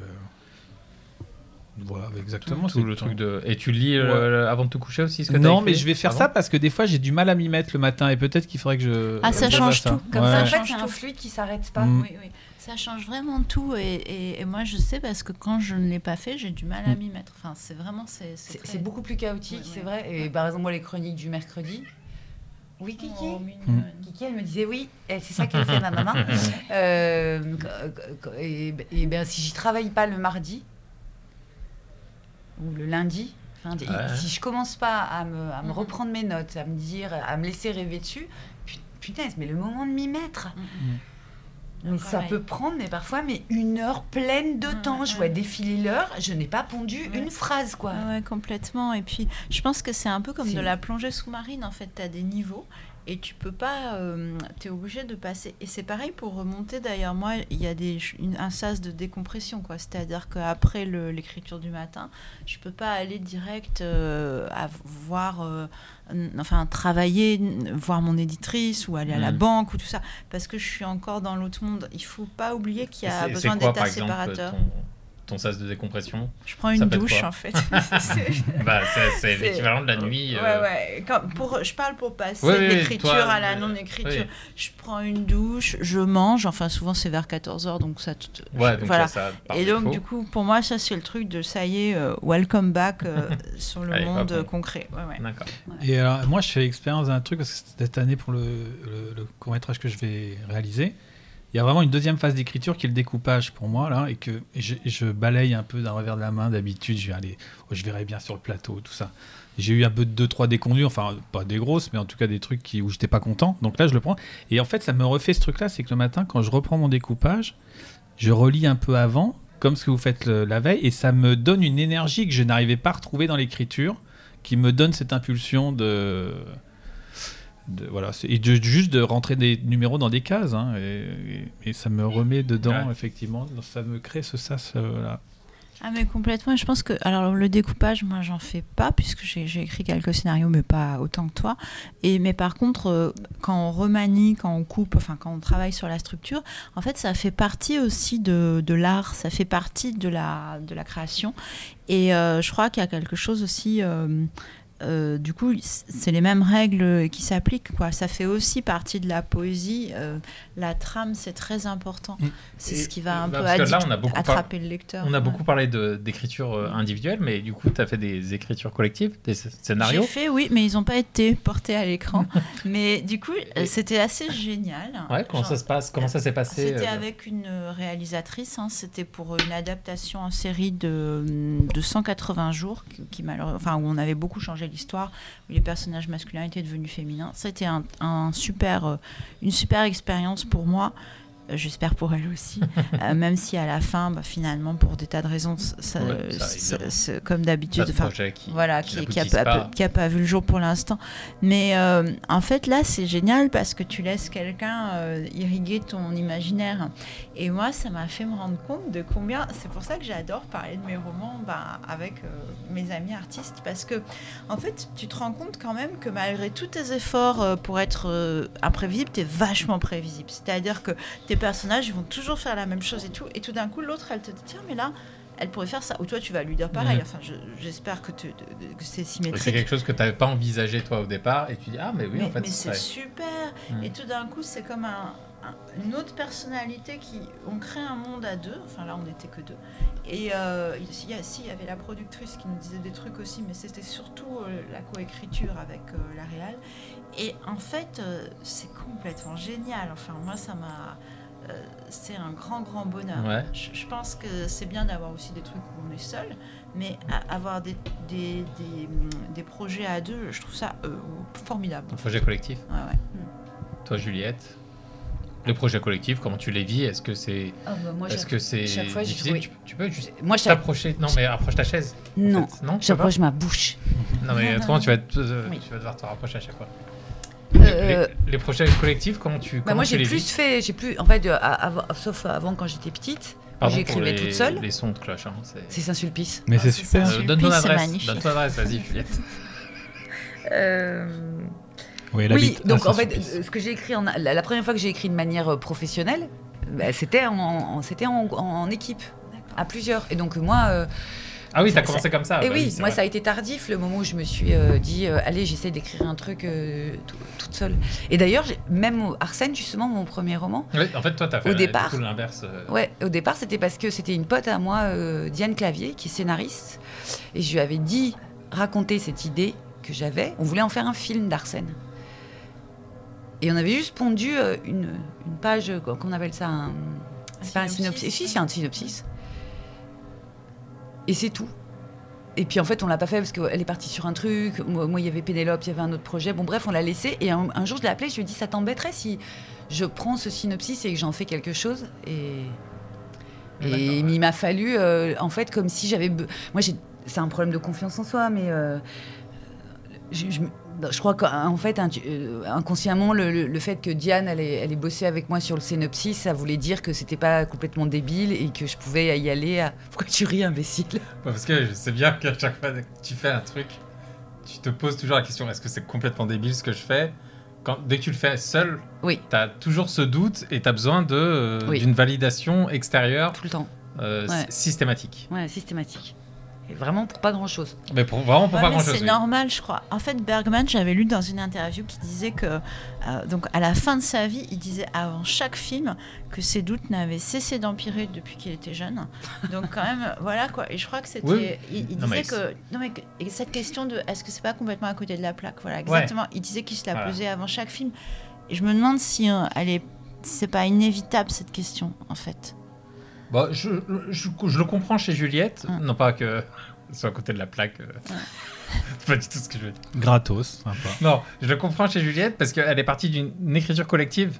Voilà, exactement. Tout c'est le truc de. Et tu lis euh, avant de te coucher aussi ce que t'as Non, mais je vais faire avant ça parce que des fois j'ai du mal à m'y mettre le matin et peut-être qu'il faudrait que je. Ah, ça je change tout. Comme Ouais. ça, en fait, change c'est un tout. fluide qui s'arrête pas. Mm. Oui, oui. Ça change vraiment tout. Et, et- et moi, je sais parce que quand je ne l'ai pas fait, j'ai du mal à Mm. m'y mettre. Enfin, c'est vraiment. C'est très- beaucoup plus chaotique, Ouais, c'est ouais. vrai. Et par exemple, moi, les chroniques du mercredi. Oui, Kiki Oh, mignonne. Kiki, elle me disait oui, et c'est ça qu'elle fait ma maman. Euh, qu- et, et ben, si j'y travaille pas le mardi ou le lundi, enfin, Ouais. si je commence pas à me, à me Mhm. reprendre mes notes, à me dire, à me laisser rêver dessus, pu- putain, mais le moment de m'y mettre. Mais ça peut prendre, mais parfois, mais une heure pleine de Ouais, temps. Je ouais. vois défiler l'heure, je n'ai pas pondu Ouais. une phrase, quoi. Ouais, complètement. Et puis, je pense que c'est un peu comme de la plongée sous-marine. En fait, tu as des niveaux et tu peux pas. tu es obligé de passer. Et c'est pareil pour remonter. D'ailleurs, moi, il y a des, une- un sas de décompression. quoi. C'est-à-dire qu'après l'écriture du matin, je peux pas aller direct euh, à voir. euh, enfin, travailler, voir mon éditrice ou aller à la Mhm. banque ou tout ça. Parce que je suis encore dans l'autre monde. Il faut pas oublier qu'il y a besoin quoi, d'état par exemple, séparateur. ton, ton sas de décompression Je prends une douche, en fait. C'est- bah, C'est l'équivalent de la nuit. Euh, ouais. Quand- pour, je parle pour passer de l'écriture à la euh, non-écriture. Je prends une douche, je mange. Enfin, souvent, c'est vers 14h, donc ça. tout- Ouais, je- donc voilà. ça, ça, par Et donc, du coup, pour moi, ça, c'est le truc de ça y est, euh, welcome back euh, sur le Allez, monde hop, concret. Ouais, ouais. D'accord. Et alors, moi, je fais l'expérience d'un truc, parce que cette année, pour le, le- le court-métrage que je vais réaliser, il y a vraiment une deuxième phase d'écriture qui est le découpage pour moi, là, et que je, balaye un peu d'un revers de la main. D'habitude, je vais aller, je verrai bien sur le plateau, tout ça. J'ai eu un peu de 2-3 déconduits, enfin, pas des grosses, mais en tout cas des trucs qui, où j'étais pas content. Donc là, je le prends. Et en fait, ça me refait ce truc-là, c'est que le matin, quand je reprends mon découpage, je relis un peu avant, comme ce que vous faites la veille, et ça me donne une énergie que je n'arrivais pas à retrouver dans l'écriture, qui me donne cette impulsion de, de- voilà, et de, juste de rentrer des numéros dans des cases, hein, et, et- et ça me remet dedans, Ouais. effectivement, ça me crée ce sas euh, là. Ah mais complètement. Je pense que alors le découpage, moi j'en fais pas puisque j'ai j'ai écrit quelques scénarios, mais pas autant que toi. Et mais par contre, euh, quand on remanie, quand on coupe, enfin quand on travaille sur la structure, en fait ça fait partie aussi de, de l'art, ça fait partie de la de la création. Et euh, je crois qu'il y a quelque chose aussi. Euh, du coup, c'est les mêmes règles qui s'appliquent. Quoi. Ça fait aussi partie de la poésie. Euh, la trame, c'est très important. Mm. C'est ce qui va un bah, peu parce que là, addic- on a beaucoup par- attraper le lecteur. On a Ouais. beaucoup parlé d'écriture euh, individuelle, mais du coup, tu as fait des écritures collectives, des sc- scénarios. J'ai fait, oui, mais ils n'ont pas été portés à l'écran. mais du coup, c'était assez génial. Ouais, comment Genre, ça se passe Comment ça s'est passé C'était euh, avec une réalisatrice, hein, c'était pour une adaptation en série de, de 180 jours, qui, qui malheureux- enfin, où on avait beaucoup changé l'histoire, où les personnages masculins étaient devenus féminins. C'était un, euh, une super expérience pour moi. Euh, J'espère pour elle aussi. Euh, même si à la fin, bah, finalement, pour des tas de raisons, ça- ça- Ouais, ça, ça- évidemment. ça- comme d'habitude, qui- voilà, qui qui, a, pas, pas. qui a pas vu le jour pour l'instant. Mais euh, en fait, là, c'est génial parce que tu laisses quelqu'un euh, irriguer ton imaginaire. Et moi, ça m'a fait me rendre compte de combien. C'est pour ça que j'adore parler de mes romans bah, avec mes amis artistes parce que, en fait, tu te rends compte quand même que malgré tous tes efforts pour être imprévisible, tu es vachement prévisible. C'est-à-dire que tes personnages ils vont toujours faire la même chose et tout. Et tout d'un coup, l'autre, elle te dit tiens, mais là. Elle pourrait faire ça. Ou toi, tu vas lui dire pareil. Enfin, je- j'espère que, c'est symétrique. C'est quelque chose que tu n'avais pas envisagé toi au départ et tu dis ah mais oui mais, en fait mais c'est super. Et tout d'un coup, c'est comme un- un- une autre personnalité qui. On crée un monde à deux. Enfin, là, on n'était que deux. Et euh, il y a, si, il y avait la productrice qui nous disait des trucs aussi, mais c'était surtout euh, la coécriture avec euh, la réal. Et en fait, euh, c'est complètement génial. Enfin, moi, ça m'a. Euh, c'est un grand, grand bonheur. Ouais. Je, je pense que c'est bien d'avoir aussi des trucs où on est seul, mais avoir des, des, des, des projets à deux, je trouve ça euh, formidable. Un projet collectif. Ouais, ouais. Toi Juliette, les projets collectifs, comment tu les vis? Est-ce que c'est Ah, bah, moi, est-ce que c'est fois, difficile? tu, tu peux juste Moi, chaque- t'approcher Non mais approche ta chaise. en Non, fait. non j'approche ma bouche. Non mais autrement tu vas te- euh, Oui. tu vas devoir te rapprocher à chaque fois. Euh, Les, les projets collectifs, comment tu Bah comment moi j'ai plus vis fait, j'ai plus, en fait, euh, avant- sauf avant quand j'étais petite, j'écrivais toute seule. Les sons de cloche. Hein, c'est- Saint-Sulpice. Mais c'est Ah, c'est super. Euh, donne ton adresse. Donne ton adresse, vas-y Juliette. Oui, donc en fait, euh, ce que j'ai écrit, en, la, la première fois que j'ai écrit de manière euh, professionnelle, bah, c'était en, en- c'était en, en équipe, à plusieurs. Et donc moi, euh, Ah oui, t'as Ça- commencé comme ça. et bah oui, moi vrai. ça a été tardif le moment où je me suis euh, dit, euh, allez, j'essaie d'écrire un truc euh, tout- toute seule. Et d'ailleurs, même Arsène, justement, mon premier roman, Ouais, en fait, toi, t'as fait Au départ- l'inverse. euh, Ouais, au départ, c'était parce que c'était une pote à moi, euh, Diane Clavier, qui est scénariste. Et je lui avais dit, raconter cette idée que j'avais. On voulait en faire un film d'Arsène. Et on avait juste pondu euh, une, une page, qu'on appelle ça un. C'est pas un synopsis, synopsis. Si, c'est un synopsis. Et c'est tout. Et puis en fait, on l'a pas fait parce qu'elle est partie sur un truc. Moi, il y avait Pénélope, il y avait un autre projet. Bon, bref, on l'a laissé. Et un, un jour, je l'ai appelé. Je lui ai dit, ça t'embêterait si je prends ce synopsis et que j'en fais quelque chose? Et, et il m'a fallu, euh, en fait, comme si j'avais. Moi, c'est un problème de confiance en soi, mais. euh, je, je- je crois qu'en fait, euh, inconsciemment, le, le- le fait que Diane allait, allait bosser avec moi sur le synopsis, ça voulait dire que c'était pas complètement débile et que je pouvais y aller à. Pourquoi tu ris, imbécile? Ouais, Parce que je sais bien qu'à chaque fois que tu fais un truc, tu te poses toujours la question est-ce que c'est complètement débile ce que je fais? Quand, Dès que tu le fais seul, Oui, tu as toujours ce doute et tu as besoin de, euh, Oui. d'une validation extérieure tout le temps. euh, Ouais. systématique. Ouais, systématique. Et vraiment pour pas grand chose. Mais pour, vraiment pour Ouais, pas mais grand-chose. c'est oui. normal, je crois. En fait, Bergman, j'avais lu dans une interview qui disait que, euh, donc à la fin de sa vie, il disait avant chaque film que ses doutes n'avaient cessé d'empirer depuis qu'il était jeune. Donc quand même, voilà quoi. Et je crois que c'était, Oui. il, il Non, mais disait que, non mais que- et cette question de, est-ce que c'est pas complètement à côté de la plaque, voilà, exactement. Il disait qu'il se la Voilà. posait avant chaque film. Et je me demande si euh, elle est, si c'est pas inévitable cette question, en fait. Bon, je, je- je le comprends chez Juliette, non pas que ce soit à côté de la plaque. euh, c'est pas du tout ce que je veux dire. Gratos, sympa. Non, je le comprends chez Juliette parce qu'elle est partie d'une une écriture collective.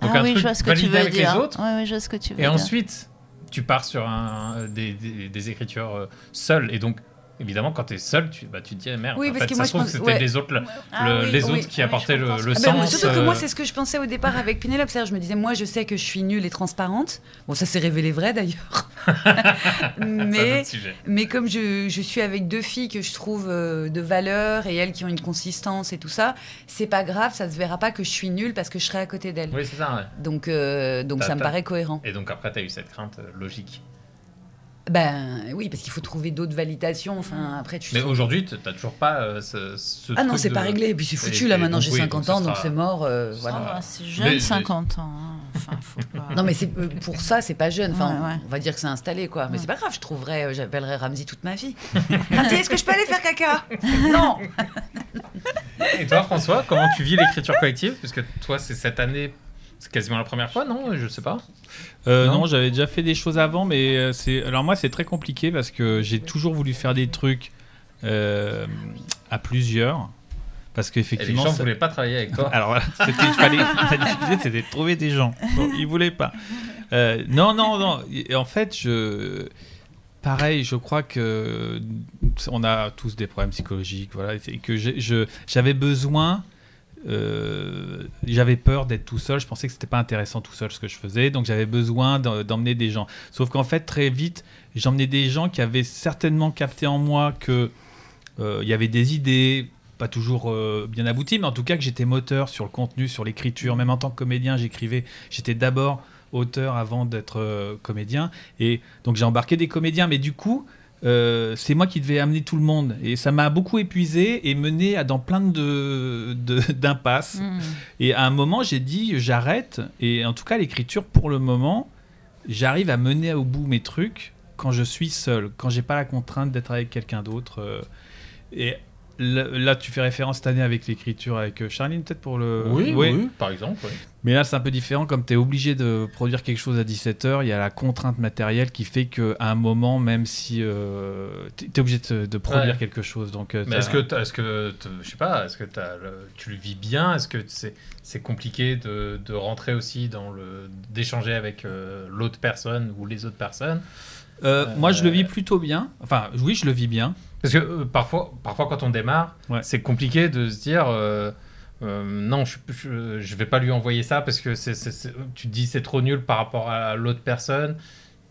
Donc ah un oui, truc je vois ce que tu veux avec dire. les autres. Ouais, ouais, je vois ce que tu veux Et dire. ensuite, tu pars sur un, des, des- des écritures euh, seules. Et donc, évidemment, quand tu es seul, tu, bah, tu te dis, ah, merde, Oui, en parce fait, que ça moi, se je trouve pense- que c'était ouais. les autres, le- Ah le- oui, les oui, autres qui apportaient le, ce Ah sens. tu surtout que euh, moi, c'est ce que je pensais au départ avec Pénélope. C'est-à-dire, je me disais, moi, je sais que je suis nulle et transparente. Bon, ça s'est révélé vrai d'ailleurs. c'est mais, mais comme je, je suis avec deux filles que je trouve euh, de valeur et elles qui ont une consistance et tout ça, c'est pas grave, ça se verra pas que je suis nulle parce que je serai à côté d'elles. Oui, c'est ça. ouais. Donc, euh, donc ça me paraît cohérent. Et donc, après, tu as eu cette crainte logique. Ben oui, parce qu'il faut trouver d'autres validations. Enfin, après, tu. Mais aujourd'hui, tu n'as toujours pas euh, ce, ce Ah non, c'est de- pas réglé. Et puis c'est Et- foutu là maintenant, j'ai oui, 50 donc ans, donc c'est mort. euh, voilà. C'est jeune, Mais- mais- 50 ans. hein. Enfin, faut pas- Non, mais c'est euh, pour ça, c'est pas jeune. Enfin, Ouais, ouais. on va dire que c'est installé, quoi. Mais Ouais. c'est pas grave. Je trouverai, euh, j'appellerai Ramsey toute ma vie. Ramsey, est-ce que je peux aller faire caca? Non. Et toi, François, comment tu vis l'écriture collective? Parce que toi, c'est cette année, c'est quasiment la première fois, non Je sais pas. Euh, Non non, j'avais déjà fait des choses avant, mais euh, c'est alors moi c'est très compliqué parce que j'ai toujours voulu faire des trucs euh, à plusieurs, Parce Et les qu'effectivement. gens ne ça- voulaient pas travailler avec toi. Alors voilà, c'était- il fallait, la difficulté, c'était de trouver des gens. Bon, ils voulaient pas. Euh, non, non, non. Et en fait, je, pareil, je crois que on a tous des problèmes psychologiques, voilà, et que j'avais besoin. Euh, j'avais peur d'être tout seul. Je pensais que c'était pas intéressant tout seul ce que je faisais, donc j'avais besoin d'emmener des gens. Sauf qu'en fait, très vite, j'emmenais des gens qui avaient certainement capté en moi que euh, il y avait des idées, pas toujours euh, bien abouties, mais en tout cas que j'étais moteur sur le contenu, sur l'écriture. Même en tant que comédien, j'écrivais. J'étais d'abord auteur avant d'être comédien. Et donc j'ai embarqué des comédiens, mais du coup, euh, c'est moi qui devais amener tout le monde. Et ça m'a beaucoup épuisé et mené à dans plein de d'impasses. Mm. Et à un moment, j'ai dit j'arrête. Et en tout cas, l'écriture, pour le moment, j'arrive à mener au bout mes trucs quand je suis seul, quand j'ai pas la contrainte d'être avec quelqu'un d'autre. euh. et là, tu fais référence cette année avec l'écriture avec euh, Charline, peut-être pour le. Oui, oui, par exemple. oui. Mais là, c'est un peu différent. Comme tu es obligé de produire quelque chose à 17h, il y a la contrainte matérielle qui fait qu'à un moment, même si euh, tu es obligé de, de produire Ouais. quelque chose. Donc, euh, Mais est-ce que, est-ce que je sais pas, est-ce que le- tu le vis bien? Est-ce que c'est c'est compliqué de, de rentrer aussi dans le d'échanger avec euh, l'autre personne ou les autres personnes? Euh, Moi, je le Euh, vis plutôt bien. Enfin, oui, je le vis bien. Parce que euh, parfois, parfois, quand on démarre, Ouais. c'est compliqué de se dire euh, euh, non, je, je, je vais pas lui envoyer ça parce que c'est, c'est- c'est- tu te dis c'est trop nul par rapport à l'autre personne.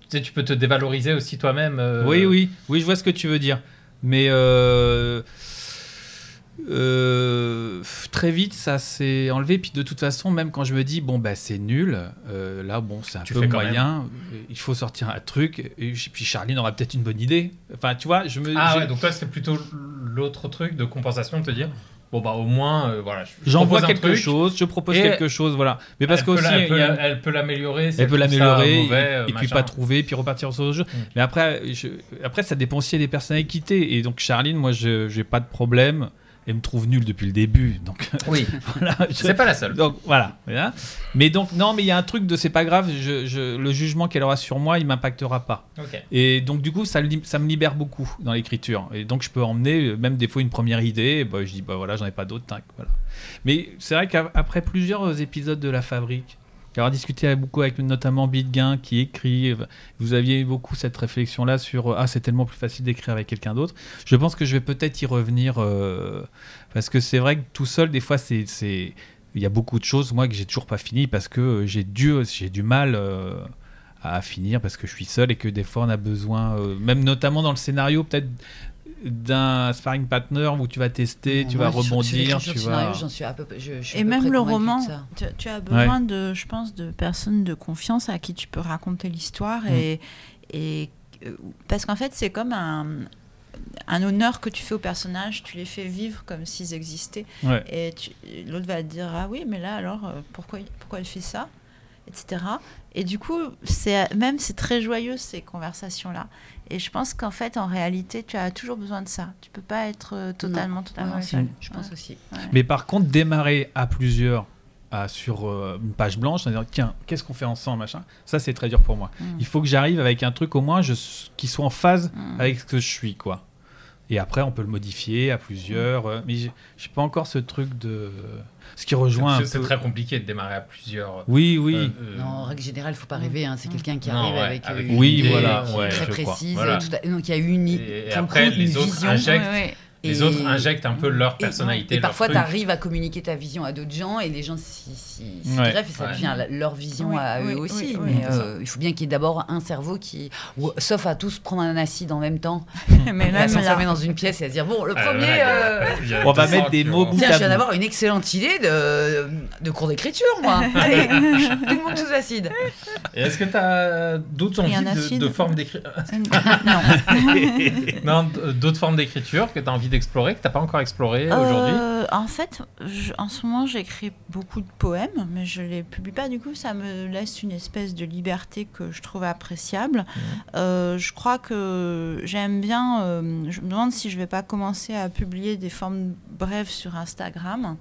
Tu sais, tu peux te dévaloriser aussi toi-même. euh, Oui, oui, oui, je vois ce que tu veux dire. Mais euh, euh, très vite, ça s'est enlevé. Puis de toute façon, même quand je me dis, bon, bah, c'est nul, euh, là, bon, c'est un Tu peu moyen, il faut sortir un truc. Et puis Charline aura peut-être une bonne idée. Enfin, tu vois, je me. Ah ouais, donc toi, c'est plutôt l'autre truc de compensation de te dire bon, bah au moins, euh, voilà. je- je J'envoie quelque truc, chose, je propose quelque chose, voilà. Mais parce qu'aussi, elle elle peut l'améliorer. elle peut l'améliorer et, euh, et puis pas trouver puis repartir sur le jeu Mm. mais après je- après ça dépend aussi des t'es. et donc Charline moi je j'ai pas de problème elle me trouve nul depuis le début donc Oui, voilà c'est pas la seule. donc voilà, mais donc non mais il y a un truc de c'est pas grave je, je- le jugement qu'elle aura sur moi il m'impactera pas. Et donc du coup ça, me libère beaucoup dans l'écriture. Et donc je peux emmener euh, même des fois une première idée et bah, je dis bah voilà j'en ai pas d'autres tac, voilà. Mais c'est vrai qu'après plusieurs épisodes de la fabrique avoir discuté beaucoup avec notamment Bidguin qui écrit, euh, vous aviez beaucoup cette réflexion là sur euh, ah c'est tellement plus facile d'écrire avec quelqu'un d'autre. Je pense que je vais peut-être y revenir euh, parce que c'est vrai que tout seul des fois c'est il y a beaucoup de choses moi que j'ai toujours pas fini parce que j'ai du mal à finir parce que je suis seul et que des fois on a besoin même notamment dans le scénario peut-être d'un sparring partner où tu vas tester, tu vas rebondir, tu vas suis à peu, je, je suis à Et peu même près le roman, tu, tu as besoin de, je pense, de personnes de confiance à qui tu peux raconter l'histoire Mm. et, et euh, parce qu'en fait c'est comme un, un honneur que tu fais aux personnages, tu les fais vivre comme s'ils existaient Ouais. et tu- l'autre va te dire ah oui mais là alors euh, pourquoi pourquoi elle fait ça etc. Et du coup, c'est même c'est très joyeux ces conversations-là. Et je pense qu'en fait, en réalité, tu as toujours besoin de ça. Tu peux pas être euh, totalement, totalement Ouais, seul. Je pense Ouais. aussi. Ouais. Mais par contre, démarrer à plusieurs à- sur euh, une page blanche, c'est-à-dire, tiens, qu'est-ce qu'on fait ensemble, machin, ça c'est très dur pour moi. Mm. Il faut que j'arrive avec un truc au moins je, qui soit en phase Mm. avec ce que je suis, quoi. Et après, on peut le modifier à plusieurs. euh, mais j'ai j'ai pas encore ce truc de. Ce qui rejoint C'est peu. très compliqué de démarrer à plusieurs. Oui, oui. euh, euh, Non, en règle générale, il faut pas rêver. hein, C'est quelqu'un qui Non, arrive ouais, avec, avec euh, une Oui, idée voilà, ouais, très précise. Voilà. tout à- donc il y a une, Et après, les une autres vision. injectent- Ouais, ouais. Les Et- autres injectent un peu leur personnalité. Et, parfois, tu arrives à communiquer ta vision à d'autres gens et les gens s'y Ouais. greffent et ça Ouais. devient leur vision Oui, à oui, eux oui, aussi. oui, mais euh, il faut bien qu'il y ait d'abord un cerveau qui. ou- sauf à tous prendre un acide en même temps, Mais et à même s'enfermer là, dans une pièce et à se dire bon, le Ah, premier. euh, On va 200 mettre des mots bout Tiens, je viens d'avoir une excellente idée de, de cours d'écriture, moi. Allez, tout le monde sous acide. Et est-ce que tu as d'autres envies de, de formes d'écriture non. Non, d'autres formes d'écriture que tu as envie d'explorer, que tu n'as pas encore exploré aujourd'hui Euh, en fait, je- en ce moment, j'écris beaucoup de poèmes, mais je les publie pas. Du coup, ça me laisse une espèce de liberté que je trouve appréciable. Euh, je crois que j'aime bien. euh, je me demande si je vais pas commencer à publier des formes brève sur Instagram.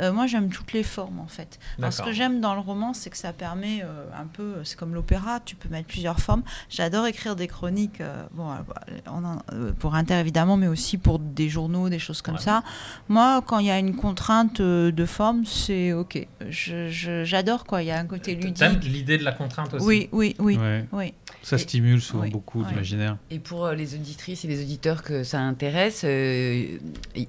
Euh, moi, j'aime toutes les formes, en fait. Alors, ce que j'aime dans le roman, c'est que ça permet euh, un peu, c'est comme l'opéra, tu peux mettre plusieurs formes. J'adore écrire des chroniques, euh, bon, on en- pour Inter évidemment, mais aussi pour des journaux, des choses comme Ouais. ça. Moi, quand il y a une contrainte de forme, c'est ok. J'adore quoi. Il y a un côté T'aimes ludique. l'idée de la contrainte aussi? Oui, oui, oui, Ouais. oui. Ça stimule souvent oui, beaucoup ouais. d'imaginaire. Et pour les auditrices et les auditeurs que ça intéresse, euh,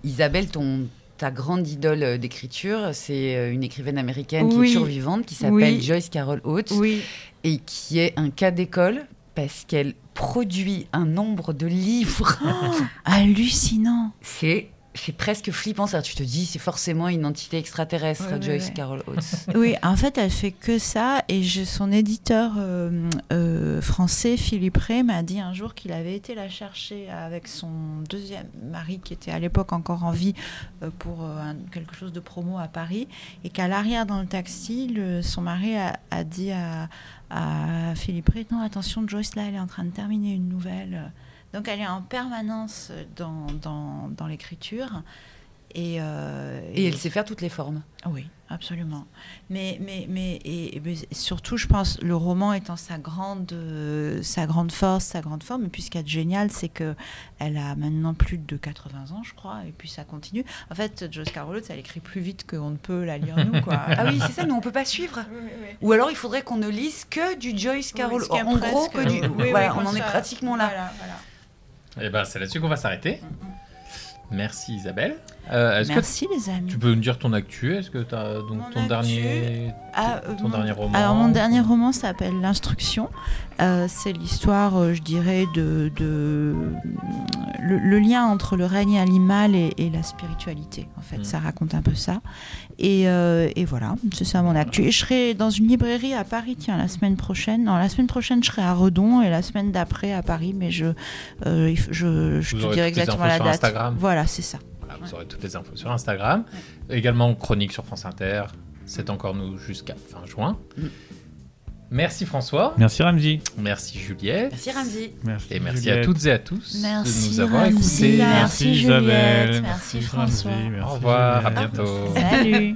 Isabelle, ton, ta grande idole euh, d'écriture, c'est euh, une écrivaine américaine qui est toujours vivante, qui s'appelle Oui. Joyce Carol Oates, Oui, et qui est un cas d'école parce qu'elle produit un nombre de livres. hallucinant. c'est c'est presque flippant. Ça, tu te dis, c'est forcément une entité extraterrestre, Ouais, Joyce ouais. Carol Oates. Oui, en fait, elle fait que ça. Et je- son éditeur euh, euh, français, Philippe Ray, m'a dit un jour qu'il avait été la chercher avec son deuxième mari, qui était à l'époque encore en vie, euh, pour euh, un- quelque chose de promo à Paris. Et qu'à l'arrière, dans le taxi, le- son mari a, a dit à, à Philippe Ray Non, attention, Joyce, là, elle est en train de terminer une nouvelle. Donc, elle est en permanence dans, dans, dans l'écriture. Et, euh, Et elle sait faire toutes les formes. oui, absolument. Mais, mais, mais et, et- mais surtout, je pense, le roman étant sa grande, euh, sa grande force, sa grande forme. Et puis, ce qui est génial, c'est que elle a maintenant plus de 80 ans, je crois, et puis ça continue. En fait, Joyce Carol Oates, elle écrit plus vite qu'on ne peut la lire nous, quoi. Ah oui, c'est ça, mais on peut pas suivre. Oui, oui, oui. Ou alors il faudrait qu'on ne lise que du Joyce Carol. Oui, est en gros, que du. Voilà, on en est pratiquement là. Voilà, voilà. Et ben, c'est là-dessus qu'on va s'arrêter. Merci Isabelle. Euh, Est-ce que Merci, les amis. tu peux nous dire ton actu? Est-ce que tu as donc Mon ton actu, dernier Ah, euh, ton mon- dernier roman Alors mon dernier roman s'appelle L'instruction. Euh, c'est l'histoire, euh, je dirais, de, de le, le lien entre le règne animal et, et la spiritualité. En fait, Mm. ça raconte un peu ça. Et, et voilà, c'est ça mon actu. Et je serai dans une librairie à Paris, tiens, la semaine prochaine. Non, la semaine prochaine, je serai à Redon et la semaine d'après à Paris. Mais je, je, je te dirai exactement la date. Instagram. Voilà, c'est ça. Voilà, vous aurez toutes les infos sur Instagram. Également chronique sur France Inter. C'est encore nous jusqu'à fin juin. Mm. Merci François. Merci Ramzi. Merci Juliette. Merci Ramzi. Merci, Et merci Juliette. à toutes et à tous Merci, de nous avoir Ramzi. écoutés. Merci, Juliette. Isabelle. Merci. François. Merci, Au revoir, à bientôt. Salut.